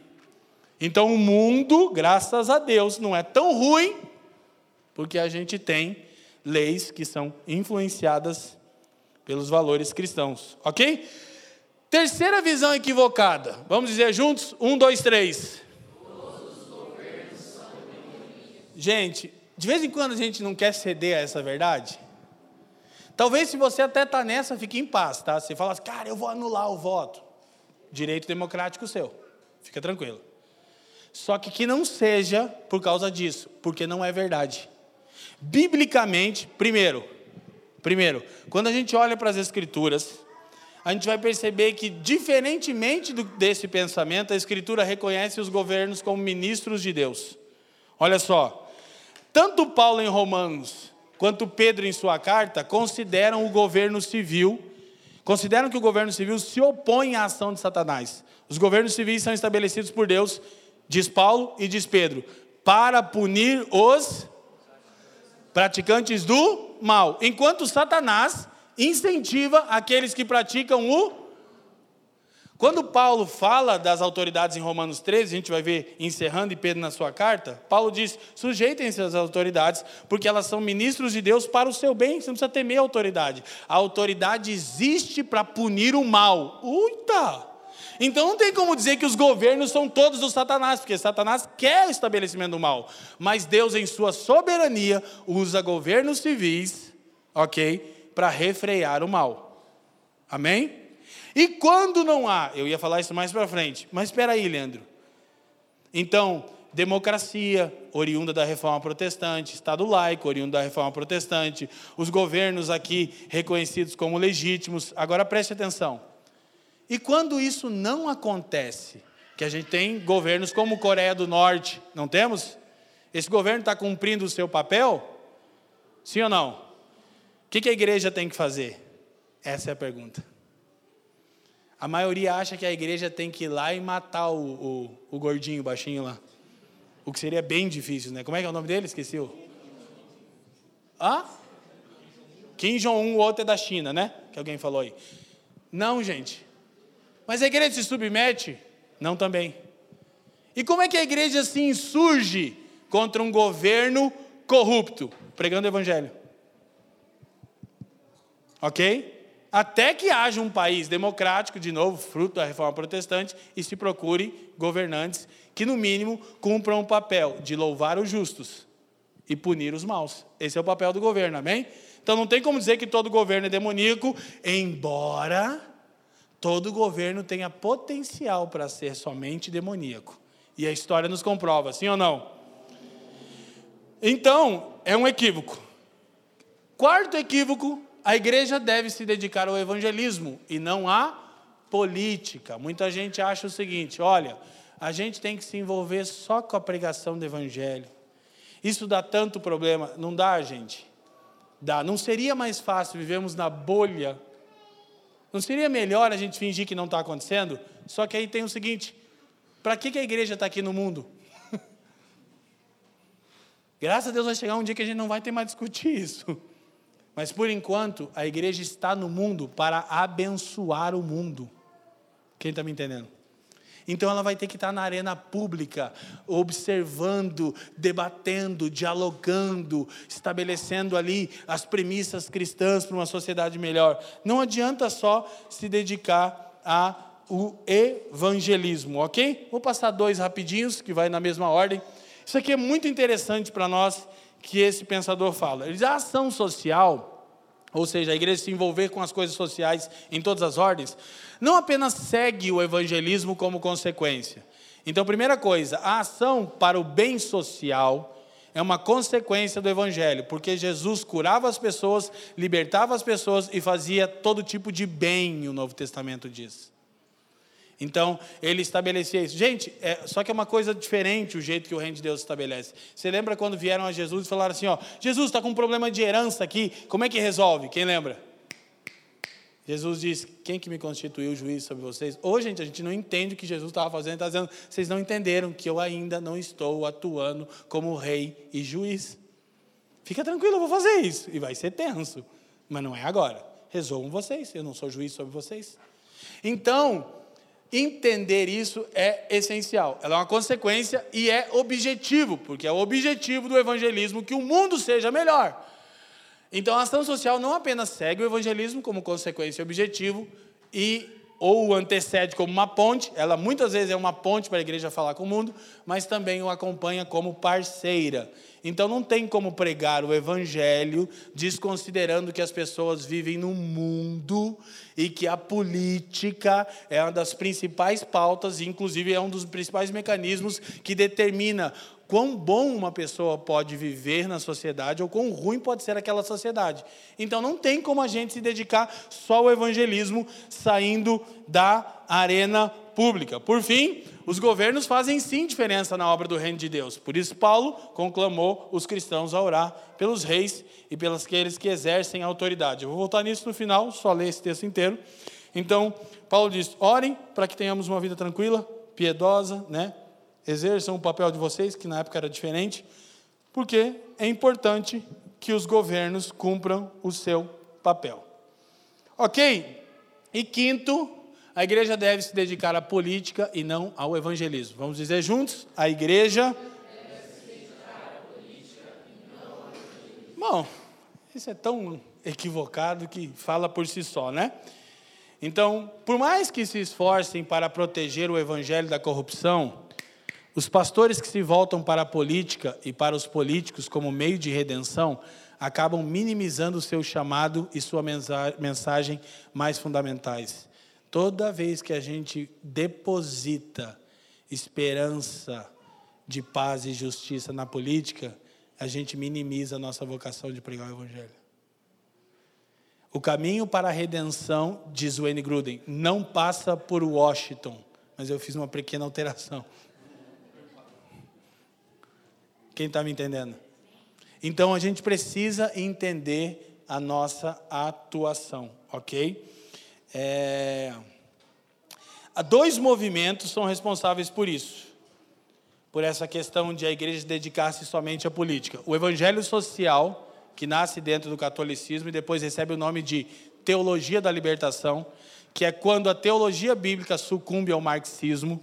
Então o mundo, graças a Deus, não é tão ruim, porque a gente tem leis que são influenciadas pelos valores cristãos, ok? Terceira visão equivocada. Vamos dizer juntos? Um, dois, três. Gente, de vez em quando a gente não quer ceder a essa verdade. Talvez se você até está nessa, fique em paz, tá? Você fala assim, cara, eu vou anular o voto. Direito democrático seu. Fica tranquilo. Só que que não seja por causa disso, porque não é verdade. Biblicamente, primeiro, Primeiro, quando a gente olha para as Escrituras, a gente vai perceber que, diferentemente do, desse pensamento, a Escritura reconhece os governos como ministros de Deus. Olha só, tanto Paulo em Romanos quanto Pedro em sua carta consideram o governo civil, consideram que o governo civil se opõe à ação de Satanás. Os governos civis são estabelecidos por Deus, diz Paulo e diz Pedro, para punir os praticantes do mal, enquanto Satanás incentiva aqueles que praticam o. Quando Paulo fala das autoridades em Romanos 13, a gente vai ver encerrando e Pedro na sua carta, Paulo diz: sujeitem-se às autoridades, porque elas são ministros de Deus para o seu bem, você não precisa temer a autoridade. A autoridade existe para punir o mal. Uita! Então não tem como dizer que os governos são todos do Satanás, porque Satanás quer o estabelecimento do mal. Mas Deus, em sua soberania, usa governos civis, ok, para refrear o mal. Amém? E quando não há, eu ia falar isso mais para frente, mas espera aí, Leandro. Então, democracia, oriunda da reforma protestante, Estado laico, oriundo da reforma protestante, os governos aqui reconhecidos como legítimos. Agora preste atenção. E quando isso não acontece, que a gente tem governos como Coreia do Norte, não temos? Esse governo está cumprindo o seu papel? Sim ou não? O que a igreja tem que fazer? Essa é a pergunta. A maioria acha que a igreja tem que ir lá e matar o, o, o gordinho, baixinho lá. O que seria bem difícil, né? Como é que é o nome dele? Esqueci. -o. Hã? Kim Jong-un, o outro é da China, né? Que alguém falou aí. Não, gente. Mas a igreja se submete? Não também. E como é que a igreja se insurge contra um governo corrupto? Pregando o evangelho. Ok? até que haja um país democrático, de novo, fruto da reforma protestante, e se procure governantes que, no mínimo, cumpram o papel de louvar os justos e punir os maus. Esse é o papel do governo, amém? Então não tem como dizer que todo governo é demoníaco, embora todo governo tenha potencial para ser somente demoníaco. E a história nos comprova, sim ou não? Então, é um equívoco. Quarto equívoco a igreja deve se dedicar ao evangelismo e não à política. Muita gente acha o seguinte: olha, a gente tem que se envolver só com a pregação do evangelho. Isso dá tanto problema. Não dá, gente? Dá. Não seria mais fácil vivermos na bolha? Não seria melhor a gente fingir que não está acontecendo? Só que aí tem o seguinte: para que a igreja está aqui no mundo? Graças a Deus vai chegar um dia que a gente não vai ter mais discutir isso. Mas por enquanto, a igreja está no mundo para abençoar o mundo. Quem está me entendendo? Então ela vai ter que estar na arena pública, observando, debatendo, dialogando, estabelecendo ali as premissas cristãs para uma sociedade melhor. Não adianta só se dedicar ao evangelismo, ok? Vou passar dois rapidinhos, que vai na mesma ordem. Isso aqui é muito interessante para nós que esse pensador fala. Ele diz: a ação social, ou seja, a igreja se envolver com as coisas sociais em todas as ordens, não apenas segue o evangelismo como consequência. Então, primeira coisa, a ação para o bem social é uma consequência do evangelho, porque Jesus curava as pessoas, libertava as pessoas e fazia todo tipo de bem, o Novo Testamento diz. Então, ele estabelecia isso. Gente, é, só que é uma coisa diferente o jeito que o reino de Deus estabelece. Você lembra quando vieram a Jesus e falaram assim: ó, Jesus está com um problema de herança aqui, como é que resolve? Quem lembra? Jesus diz: Quem que me constituiu juiz sobre vocês? Hoje, gente, a gente não entende o que Jesus estava fazendo, está dizendo: Vocês não entenderam que eu ainda não estou atuando como rei e juiz. Fica tranquilo, eu vou fazer isso. E vai ser tenso, mas não é agora. Resolvam vocês, eu não sou juiz sobre vocês. Então, Entender isso é essencial. Ela é uma consequência e é objetivo, porque é o objetivo do evangelismo que o mundo seja melhor. Então, a ação social não apenas segue o evangelismo como consequência e objetivo e ou o antecede como uma ponte, ela muitas vezes é uma ponte para a igreja falar com o mundo, mas também o acompanha como parceira. Então não tem como pregar o evangelho desconsiderando que as pessoas vivem no mundo e que a política é uma das principais pautas, e inclusive é um dos principais mecanismos que determina quão bom uma pessoa pode viver na sociedade ou quão ruim pode ser aquela sociedade. Então não tem como a gente se dedicar só ao evangelismo saindo da arena pública. Por fim, os governos fazem sim diferença na obra do reino de Deus. Por isso Paulo conclamou os cristãos a orar pelos reis e pelos aqueles que exercem autoridade. Eu vou voltar nisso no final, só ler esse texto inteiro. Então, Paulo diz: "Orem para que tenhamos uma vida tranquila, piedosa, né? Exerçam o papel de vocês, que na época era diferente, porque é importante que os governos cumpram o seu papel. Ok? E quinto, a igreja deve se dedicar à política e não ao evangelismo. Vamos dizer juntos? A igreja. Bom, isso é tão equivocado que fala por si só, né? Então, por mais que se esforcem para proteger o evangelho da corrupção, os pastores que se voltam para a política e para os políticos como meio de redenção acabam minimizando o seu chamado e sua mensagem mais fundamentais. Toda vez que a gente deposita esperança de paz e justiça na política, a gente minimiza a nossa vocação de pregar o Evangelho. O caminho para a redenção, diz Wayne Gruden, não passa por Washington, mas eu fiz uma pequena alteração. Quem está me entendendo? Então a gente precisa entender a nossa atuação, ok? É... Dois movimentos são responsáveis por isso, por essa questão de a igreja dedicar-se somente à política. O evangelho social, que nasce dentro do catolicismo e depois recebe o nome de teologia da libertação, que é quando a teologia bíblica sucumbe ao marxismo,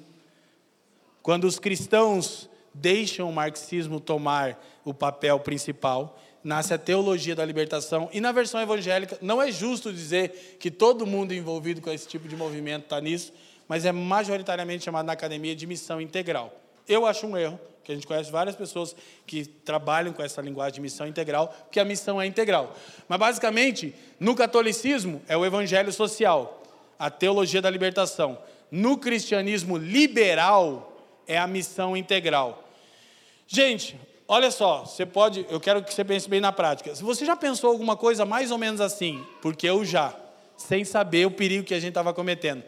quando os cristãos deixam o marxismo tomar o papel principal, nasce a teologia da libertação. E na versão evangélica, não é justo dizer que todo mundo envolvido com esse tipo de movimento está nisso, mas é majoritariamente chamado na academia de missão integral. Eu acho um erro, que a gente conhece várias pessoas que trabalham com essa linguagem de missão integral, porque a missão é integral. Mas basicamente, no catolicismo é o evangelho social, a teologia da libertação. No cristianismo liberal é a missão integral. Gente, olha só, você pode, eu quero que você pense bem na prática. Se você já pensou alguma coisa mais ou menos assim, porque eu já, sem saber o perigo que a gente estava cometendo.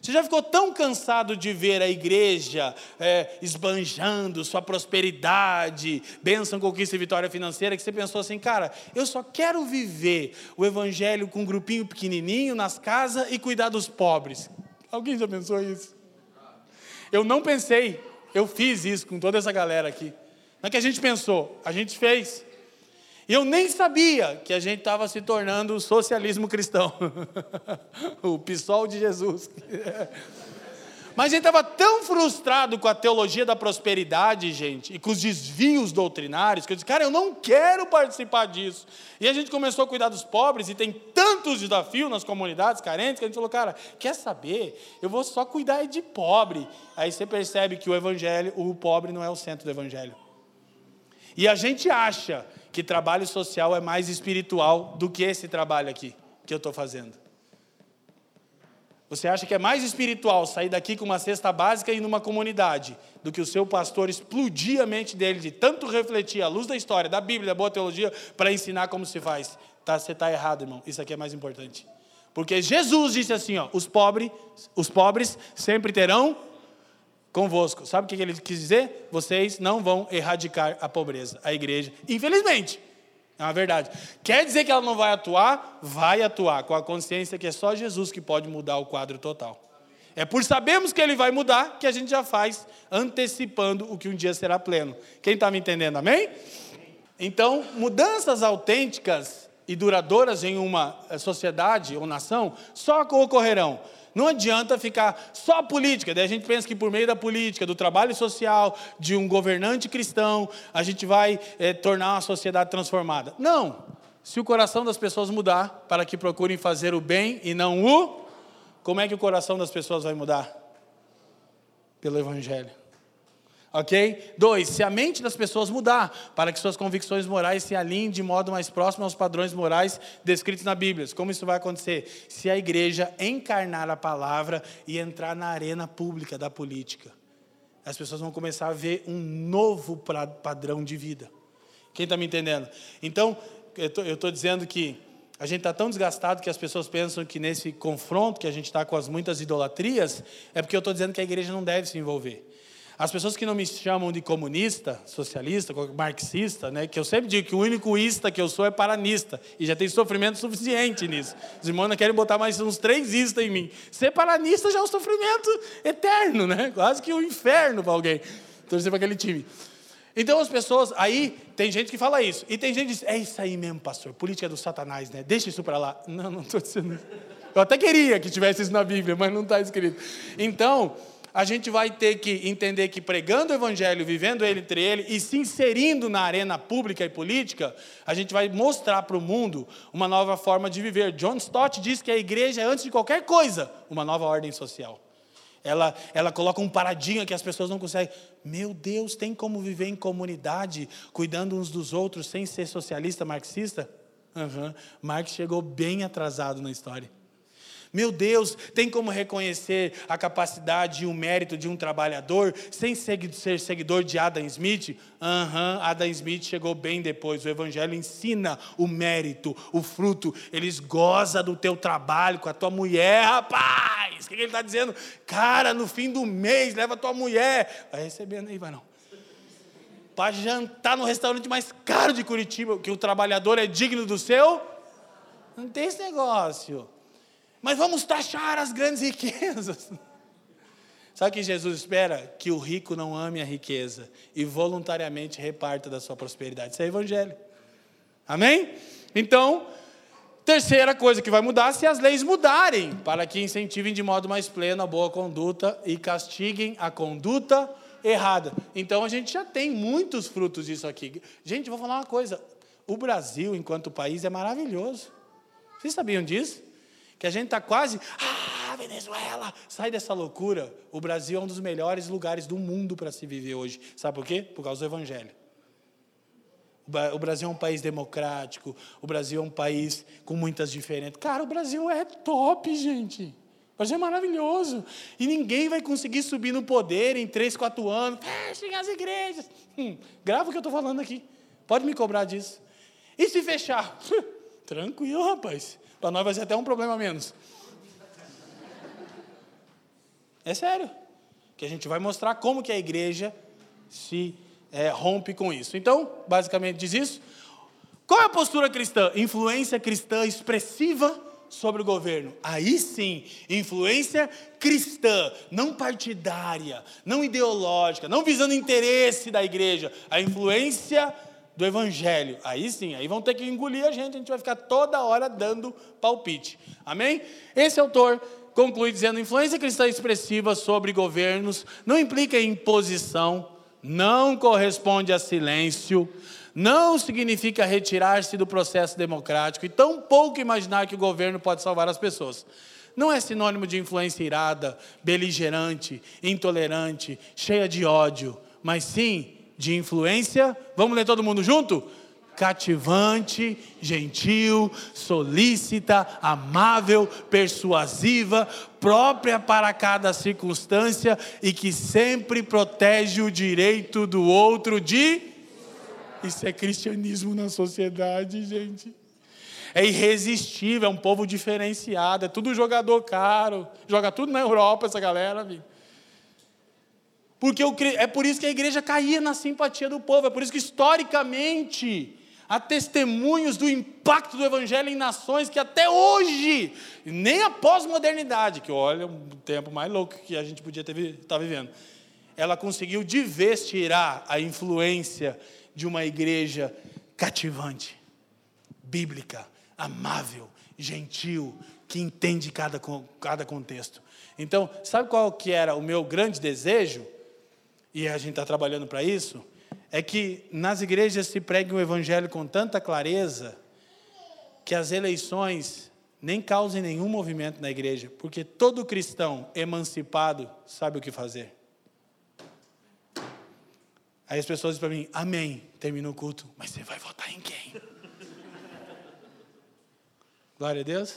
Você já ficou tão cansado de ver a igreja é, esbanjando sua prosperidade, bênção, conquista e vitória financeira, que você pensou assim, cara, eu só quero viver o evangelho com um grupinho pequenininho nas casas e cuidar dos pobres. Alguém já pensou isso? Eu não pensei, eu fiz isso com toda essa galera aqui. Não é que a gente pensou, a gente fez. E eu nem sabia que a gente estava se tornando o socialismo cristão. o PSOL de Jesus. Mas gente estava tão frustrado com a teologia da prosperidade, gente, e com os desvios doutrinários, que eu disse, cara, eu não quero participar disso. E a gente começou a cuidar dos pobres, e tem tantos desafios nas comunidades carentes, que a gente falou, cara, quer saber? Eu vou só cuidar de pobre. Aí você percebe que o evangelho, o pobre não é o centro do evangelho. E a gente acha que trabalho social é mais espiritual do que esse trabalho aqui que eu estou fazendo. Você acha que é mais espiritual sair daqui com uma cesta básica e numa comunidade do que o seu pastor explodir a mente dele de tanto refletir à luz da história, da Bíblia, da boa teologia, para ensinar como se faz? Tá, você está errado, irmão. Isso aqui é mais importante. Porque Jesus disse assim: ó, os pobres, os pobres sempre terão convosco. Sabe o que ele quis dizer? Vocês não vão erradicar a pobreza, a igreja. Infelizmente. É uma verdade. Quer dizer que ela não vai atuar? Vai atuar, com a consciência que é só Jesus que pode mudar o quadro total. É por sabermos que ele vai mudar que a gente já faz, antecipando o que um dia será pleno. Quem está me entendendo, amém? Então, mudanças autênticas e duradouras em uma eh, sociedade ou nação só ocorrerão não adianta ficar só política. Daí a gente pensa que por meio da política, do trabalho social, de um governante cristão, a gente vai é, tornar uma sociedade transformada. Não. Se o coração das pessoas mudar para que procurem fazer o bem e não o, como é que o coração das pessoas vai mudar? Pelo Evangelho. Ok? Dois, se a mente das pessoas mudar para que suas convicções morais se alinhem de modo mais próximo aos padrões morais descritos na Bíblia. Como isso vai acontecer? Se a igreja encarnar a palavra e entrar na arena pública da política. As pessoas vão começar a ver um novo padrão de vida. Quem está me entendendo? Então, eu estou dizendo que a gente está tão desgastado que as pessoas pensam que nesse confronto que a gente está com as muitas idolatrias, é porque eu estou dizendo que a igreja não deve se envolver. As pessoas que não me chamam de comunista, socialista, marxista, né, que eu sempre digo que o único ista que eu sou é paranista, e já tem sofrimento suficiente nisso. Os irmãos querem botar mais uns três istas em mim. Ser paranista já é um sofrimento eterno, né? quase que um inferno para alguém. Torcer para aquele time. Então as pessoas, aí tem gente que fala isso, e tem gente que diz: é isso aí mesmo, pastor, política do satanás, né? Deixa isso para lá. Não, não estou dizendo isso. Eu até queria que tivesse isso na Bíblia, mas não está escrito. Então, a gente vai ter que entender que pregando o evangelho, vivendo ele entre ele e se inserindo na arena pública e política, a gente vai mostrar para o mundo uma nova forma de viver. John Stott diz que a igreja é, antes de qualquer coisa, uma nova ordem social. Ela, ela coloca um paradigma que as pessoas não conseguem. Meu Deus, tem como viver em comunidade, cuidando uns dos outros, sem ser socialista, marxista? Uhum. Marx chegou bem atrasado na história. Meu Deus, tem como reconhecer a capacidade e o mérito de um trabalhador sem ser seguidor de Adam Smith? Aham, uhum, Adam Smith chegou bem depois. O Evangelho ensina o mérito, o fruto. Eles gozam do teu trabalho com a tua mulher, rapaz. O que ele está dizendo? Cara, no fim do mês, leva a tua mulher. Vai recebendo aí, vai não. Para jantar no restaurante mais caro de Curitiba, que o trabalhador é digno do seu. Não tem esse negócio. Mas vamos taxar as grandes riquezas. Sabe o que Jesus espera? Que o rico não ame a riqueza e voluntariamente reparta da sua prosperidade. Isso é evangelho. Amém? Então, terceira coisa que vai mudar se as leis mudarem, para que incentivem de modo mais pleno a boa conduta e castiguem a conduta errada. Então a gente já tem muitos frutos disso aqui. Gente, vou falar uma coisa: o Brasil, enquanto país, é maravilhoso. Vocês sabiam disso? Que a gente está quase, ah, Venezuela, sai dessa loucura. O Brasil é um dos melhores lugares do mundo para se viver hoje. Sabe por quê? Por causa do Evangelho. O Brasil é um país democrático, o Brasil é um país com muitas diferenças. Cara, o Brasil é top, gente. O Brasil é maravilhoso. E ninguém vai conseguir subir no poder em três, quatro anos. Fechem as igrejas. Hum, grava o que eu estou falando aqui. Pode me cobrar disso. E se fechar? Tranquilo, rapaz. Para nós vai ser até um problema menos. É sério. Que a gente vai mostrar como que a igreja se é, rompe com isso. Então, basicamente diz isso. Qual é a postura cristã? Influência cristã expressiva sobre o governo. Aí sim, influência cristã, não partidária, não ideológica, não visando interesse da igreja. A influência do Evangelho. Aí sim, aí vão ter que engolir a gente, a gente vai ficar toda hora dando palpite. Amém? Esse autor conclui dizendo: influência cristã expressiva sobre governos não implica imposição, não corresponde a silêncio, não significa retirar-se do processo democrático e tampouco imaginar que o governo pode salvar as pessoas. Não é sinônimo de influência irada, beligerante, intolerante, cheia de ódio, mas sim de influência, vamos ler todo mundo junto? Cativante, gentil, solícita, amável, persuasiva, própria para cada circunstância e que sempre protege o direito do outro de. Isso é cristianismo na sociedade, gente. É irresistível, é um povo diferenciado, é tudo jogador caro, joga tudo na Europa essa galera, amigo. Porque é por isso que a igreja caía na simpatia do povo, é por isso que historicamente há testemunhos do impacto do evangelho em nações que até hoje, nem a pós-modernidade, que olha um tempo mais louco que a gente podia estar tá vivendo, ela conseguiu de vez tirar a influência de uma igreja cativante, bíblica, amável, gentil, que entende cada, cada contexto. Então, sabe qual que era o meu grande desejo? E a gente está trabalhando para isso, é que nas igrejas se pregue o evangelho com tanta clareza que as eleições nem causem nenhum movimento na igreja, porque todo cristão emancipado sabe o que fazer. Aí as pessoas dizem para mim, amém, terminou o culto, mas você vai votar em quem? Glória a Deus.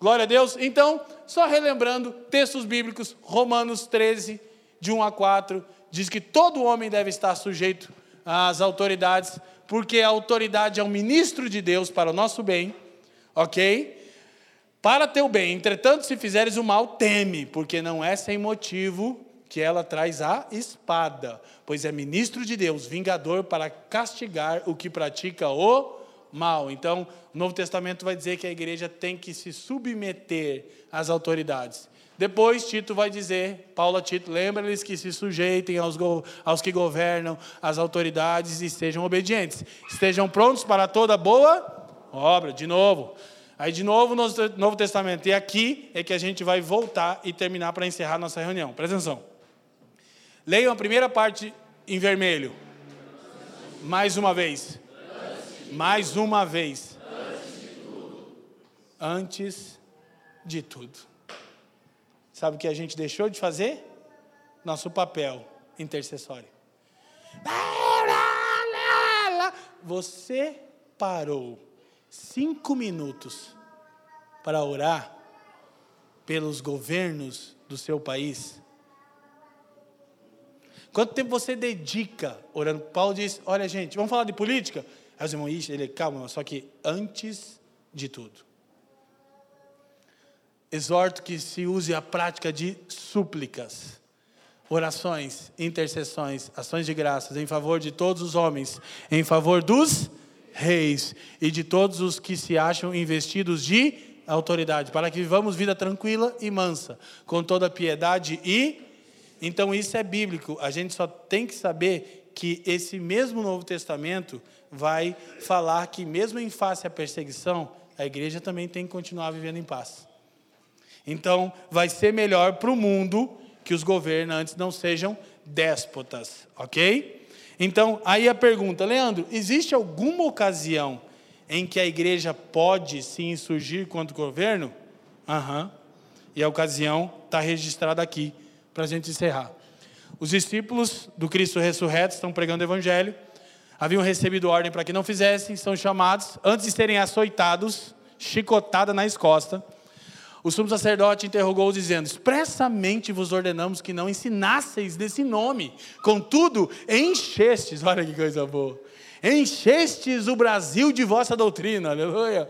Glória a Deus. Então, só relembrando, textos bíblicos, Romanos 13, de 1 a 4, diz que todo homem deve estar sujeito às autoridades, porque a autoridade é um ministro de Deus para o nosso bem, ok? Para teu bem, entretanto, se fizeres o mal, teme, porque não é sem motivo que ela traz a espada, pois é ministro de Deus, vingador para castigar o que pratica o mal. Então, o Novo Testamento vai dizer que a igreja tem que se submeter às autoridades. Depois Tito vai dizer, Paulo a Tito, lembra-lhes que se sujeitem aos, aos que governam, às autoridades e sejam obedientes. Estejam prontos para toda boa obra. De novo, Aí, de novo, no Novo Testamento. E aqui é que a gente vai voltar e terminar para encerrar nossa reunião. Presta atenção. Leiam a primeira parte em vermelho. Mais uma vez. Mais uma vez. Antes de tudo. Sabe o que a gente deixou de fazer? Nosso papel intercessório. Você parou cinco minutos para orar pelos governos do seu país? Quanto tempo você dedica orando? Paulo diz: Olha, gente, vamos falar de política? Aí os irmãos, ele, calma, só que antes de tudo. Exorto que se use a prática de súplicas, orações, intercessões, ações de graças em favor de todos os homens, em favor dos reis e de todos os que se acham investidos de autoridade, para que vivamos vida tranquila e mansa, com toda piedade e. Então isso é bíblico, a gente só tem que saber que esse mesmo Novo Testamento vai falar que, mesmo em face à perseguição, a igreja também tem que continuar vivendo em paz. Então, vai ser melhor para o mundo que os governantes não sejam déspotas, ok? Então, aí a pergunta, Leandro, existe alguma ocasião em que a igreja pode se insurgir contra o governo? Aham. Uhum. E a ocasião está registrada aqui, para a gente encerrar. Os discípulos do Cristo ressurreto estão pregando o evangelho, haviam recebido ordem para que não fizessem, são chamados, antes de serem açoitados, chicotada nas costas, o sumo sacerdote interrogou-os, dizendo: Expressamente vos ordenamos que não ensinasseis desse nome. Contudo, enchestes, olha que coisa boa, enchestes o Brasil de vossa doutrina, aleluia.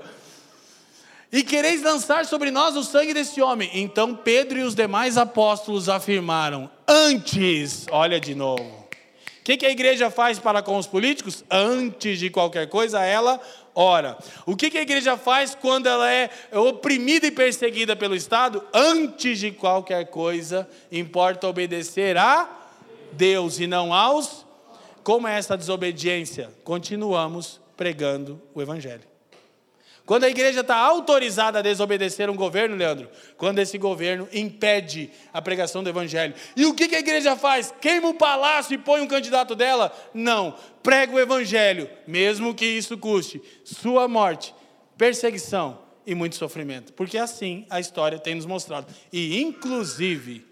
E quereis lançar sobre nós o sangue desse homem. Então Pedro e os demais apóstolos afirmaram: Antes, olha de novo. O que, que a igreja faz para com os políticos? Antes de qualquer coisa, ela ora. O que a igreja faz quando ela é oprimida e perseguida pelo Estado? Antes de qualquer coisa, importa obedecer a Deus e não aos. Como é essa desobediência? Continuamos pregando o Evangelho. Quando a igreja está autorizada a desobedecer um governo, Leandro, quando esse governo impede a pregação do evangelho. E o que, que a igreja faz? Queima o palácio e põe um candidato dela? Não. Prega o evangelho, mesmo que isso custe sua morte, perseguição e muito sofrimento. Porque assim a história tem nos mostrado. E, inclusive,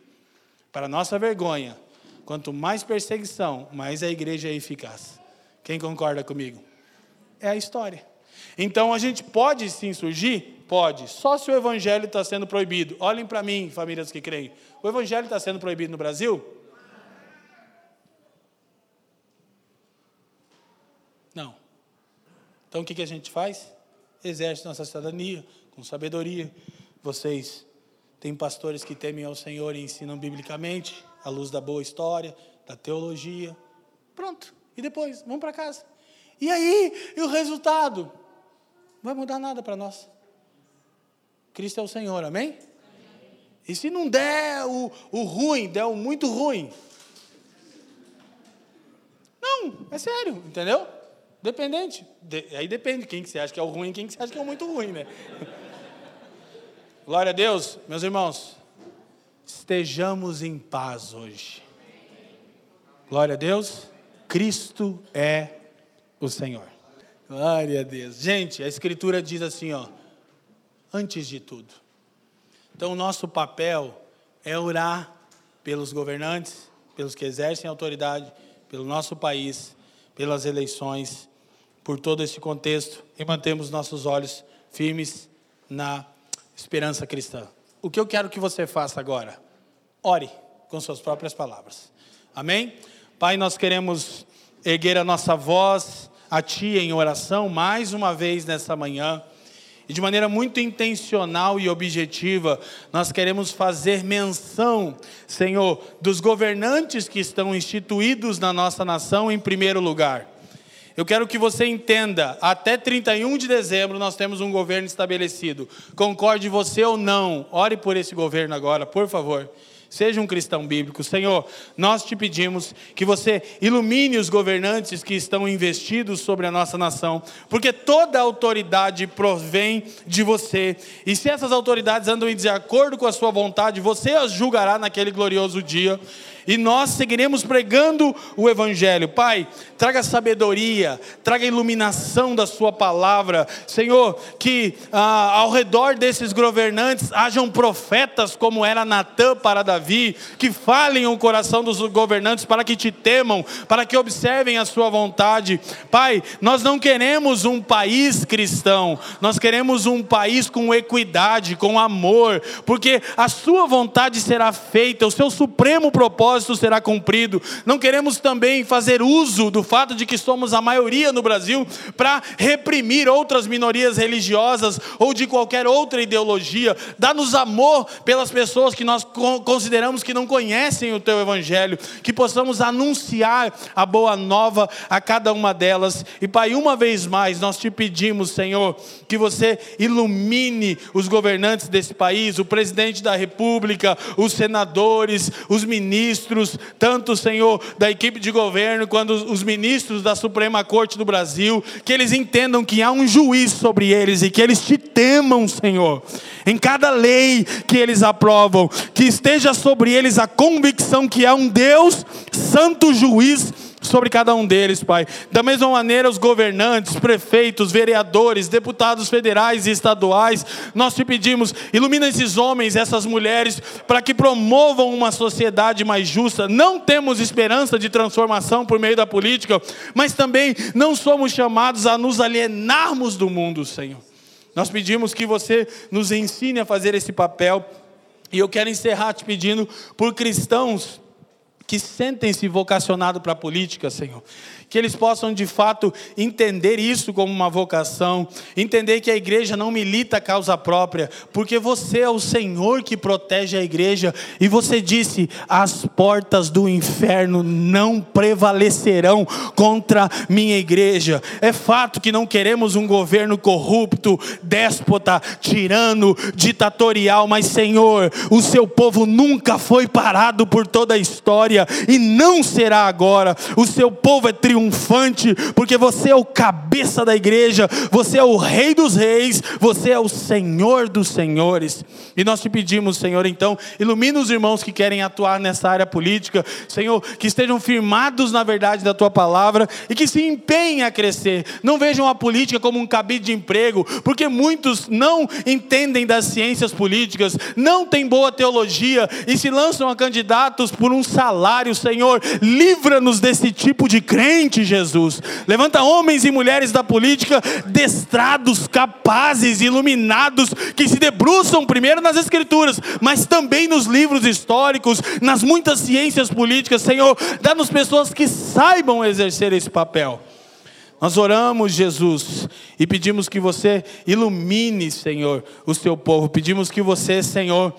para nossa vergonha, quanto mais perseguição, mais a igreja é eficaz. Quem concorda comigo? É a história. Então a gente pode sim surgir? Pode. Só se o evangelho está sendo proibido. Olhem para mim, famílias que creem. O evangelho está sendo proibido no Brasil? Não. Então o que, que a gente faz? Exerce nossa cidadania com sabedoria. Vocês têm pastores que temem ao Senhor e ensinam biblicamente, à luz da boa história, da teologia. Pronto. E depois, vamos para casa. E aí, e o resultado? Não vai mudar nada para nós. Cristo é o Senhor, amém? E se não der o, o ruim, der o muito ruim? Não, é sério, entendeu? Dependente. De, aí depende quem que você acha que é o ruim e quem que você acha que é o muito ruim, né? Glória a Deus, meus irmãos. Estejamos em paz hoje. Glória a Deus. Cristo é o Senhor. Glória a Deus. Gente, a Escritura diz assim, ó, antes de tudo. Então, o nosso papel é orar pelos governantes, pelos que exercem autoridade, pelo nosso país, pelas eleições, por todo esse contexto e mantemos nossos olhos firmes na esperança cristã. O que eu quero que você faça agora? Ore com suas próprias palavras. Amém? Pai, nós queremos erguer a nossa voz a Ti em oração mais uma vez nessa manhã. E de maneira muito intencional e objetiva, nós queremos fazer menção, Senhor, dos governantes que estão instituídos na nossa nação em primeiro lugar. Eu quero que você entenda, até 31 de dezembro nós temos um governo estabelecido. Concorde você ou não, ore por esse governo agora, por favor. Seja um cristão bíblico. Senhor, nós te pedimos que você ilumine os governantes que estão investidos sobre a nossa nação, porque toda autoridade provém de você. E se essas autoridades andam em desacordo com a sua vontade, você as julgará naquele glorioso dia e nós seguiremos pregando o Evangelho. Pai, traga sabedoria, traga iluminação da Sua palavra. Senhor, que ah, ao redor desses governantes hajam profetas, como era Natã para Davi, que falem o coração dos governantes para que te temam, para que observem a Sua vontade. Pai, nós não queremos um país cristão, nós queremos um país com equidade, com amor, porque a Sua vontade será feita, o seu supremo propósito propósito será cumprido. Não queremos também fazer uso do fato de que somos a maioria no Brasil para reprimir outras minorias religiosas ou de qualquer outra ideologia. Dá-nos amor pelas pessoas que nós consideramos que não conhecem o teu evangelho, que possamos anunciar a boa nova a cada uma delas. E Pai, uma vez mais nós te pedimos, Senhor, que você ilumine os governantes desse país, o presidente da República, os senadores, os ministros, ministros, tanto, Senhor, da equipe de governo, quanto os ministros da Suprema Corte do Brasil, que eles entendam que há um juiz sobre eles e que eles te temam, Senhor. Em cada lei que eles aprovam, que esteja sobre eles a convicção que há um Deus, santo juiz, sobre cada um deles, Pai. Da mesma maneira, os governantes, prefeitos, vereadores, deputados federais e estaduais, nós te pedimos, ilumina esses homens, essas mulheres, para que promovam uma sociedade mais justa. Não temos esperança de transformação por meio da política, mas também não somos chamados a nos alienarmos do mundo, Senhor. Nós pedimos que você nos ensine a fazer esse papel. E eu quero encerrar te pedindo por cristãos que sentem-se vocacionados para a política, Senhor que eles possam de fato entender isso como uma vocação, entender que a igreja não milita a causa própria, porque você é o Senhor que protege a igreja, e você disse: as portas do inferno não prevalecerão contra minha igreja. É fato que não queremos um governo corrupto, déspota, tirano, ditatorial, mas Senhor, o seu povo nunca foi parado por toda a história e não será agora. O seu povo é triunfante triunfante, porque você é o cabeça da igreja, você é o Rei dos Reis, você é o Senhor dos Senhores. E nós te pedimos, Senhor, então, ilumina os irmãos que querem atuar nessa área política, Senhor, que estejam firmados na verdade da tua palavra e que se empenhem a crescer. Não vejam a política como um cabide de emprego, porque muitos não entendem das ciências políticas, não têm boa teologia e se lançam a candidatos por um salário, Senhor. Livra-nos desse tipo de crente Jesus. Levanta homens e mulheres da política destrados, capazes, iluminados, que se debruçam primeiro nas Escrituras, mas também nos livros históricos, nas muitas ciências políticas. Senhor, dá-nos pessoas que saibam exercer esse papel. Nós oramos, Jesus, e pedimos que você ilumine, Senhor, o seu povo. Pedimos que você, Senhor,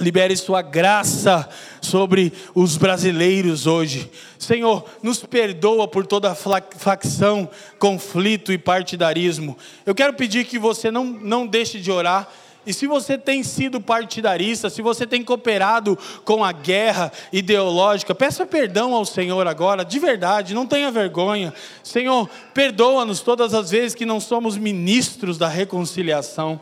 Libere sua graça sobre os brasileiros hoje. Senhor, nos perdoa por toda facção, conflito e partidarismo. Eu quero pedir que você não, não deixe de orar. E se você tem sido partidarista, se você tem cooperado com a guerra ideológica, peça perdão ao Senhor agora, de verdade, não tenha vergonha. Senhor, perdoa-nos todas as vezes que não somos ministros da reconciliação.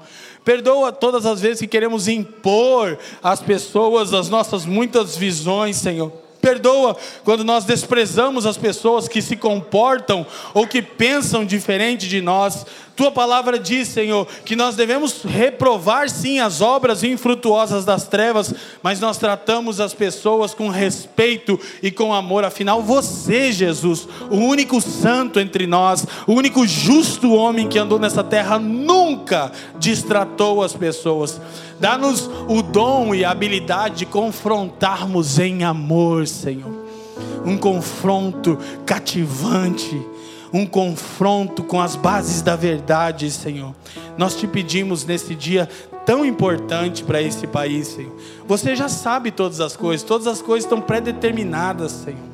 Perdoa todas as vezes que queremos impor às pessoas as nossas muitas visões, Senhor. Perdoa quando nós desprezamos as pessoas que se comportam ou que pensam diferente de nós. Tua palavra diz, Senhor, que nós devemos reprovar sim as obras infrutuosas das trevas, mas nós tratamos as pessoas com respeito e com amor. Afinal, você, Jesus, o único santo entre nós, o único justo homem que andou nessa terra, nunca distratou as pessoas. Dá-nos o dom e a habilidade de confrontarmos em amor, Senhor. Um confronto cativante um confronto com as bases da verdade, Senhor. Nós te pedimos nesse dia tão importante para esse país, Senhor. Você já sabe todas as coisas, todas as coisas estão predeterminadas, Senhor.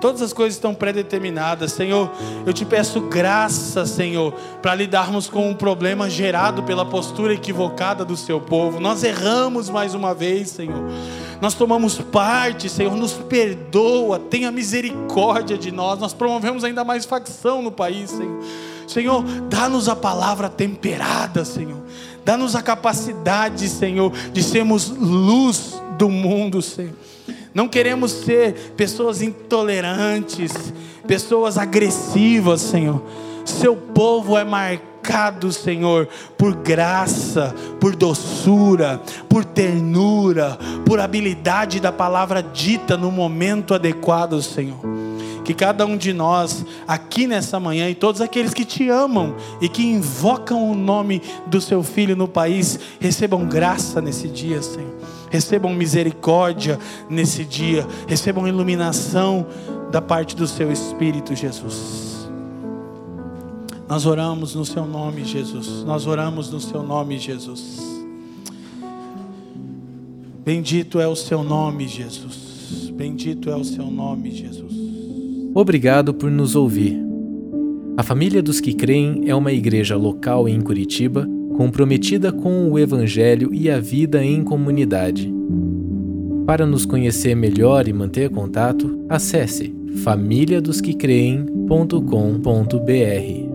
Todas as coisas estão predeterminadas, Senhor. Eu te peço graça, Senhor, para lidarmos com um problema gerado pela postura equivocada do seu povo. Nós erramos mais uma vez, Senhor. Nós tomamos parte, Senhor, nos perdoa, tenha misericórdia de nós. Nós promovemos ainda mais facção no país, Senhor. Senhor, dá-nos a palavra temperada, Senhor. Dá-nos a capacidade, Senhor, de sermos luz do mundo, Senhor. Não queremos ser pessoas intolerantes, pessoas agressivas, Senhor. Seu povo é marcado, Senhor, por graça, por doçura, por ternura, por habilidade da palavra dita no momento adequado, Senhor. Que cada um de nós, aqui nessa manhã, e todos aqueles que te amam e que invocam o nome do seu filho no país, recebam graça nesse dia, Senhor. Recebam misericórdia nesse dia, recebam iluminação da parte do seu Espírito, Jesus. Nós oramos no seu nome, Jesus. Nós oramos no seu nome, Jesus. Bendito é o seu nome, Jesus. Bendito é o seu nome, Jesus. Obrigado por nos ouvir. A Família dos que Creem é uma igreja local em Curitiba comprometida com o Evangelho e a vida em comunidade. Para nos conhecer melhor e manter contato, acesse famíliadosquecreem.com.br.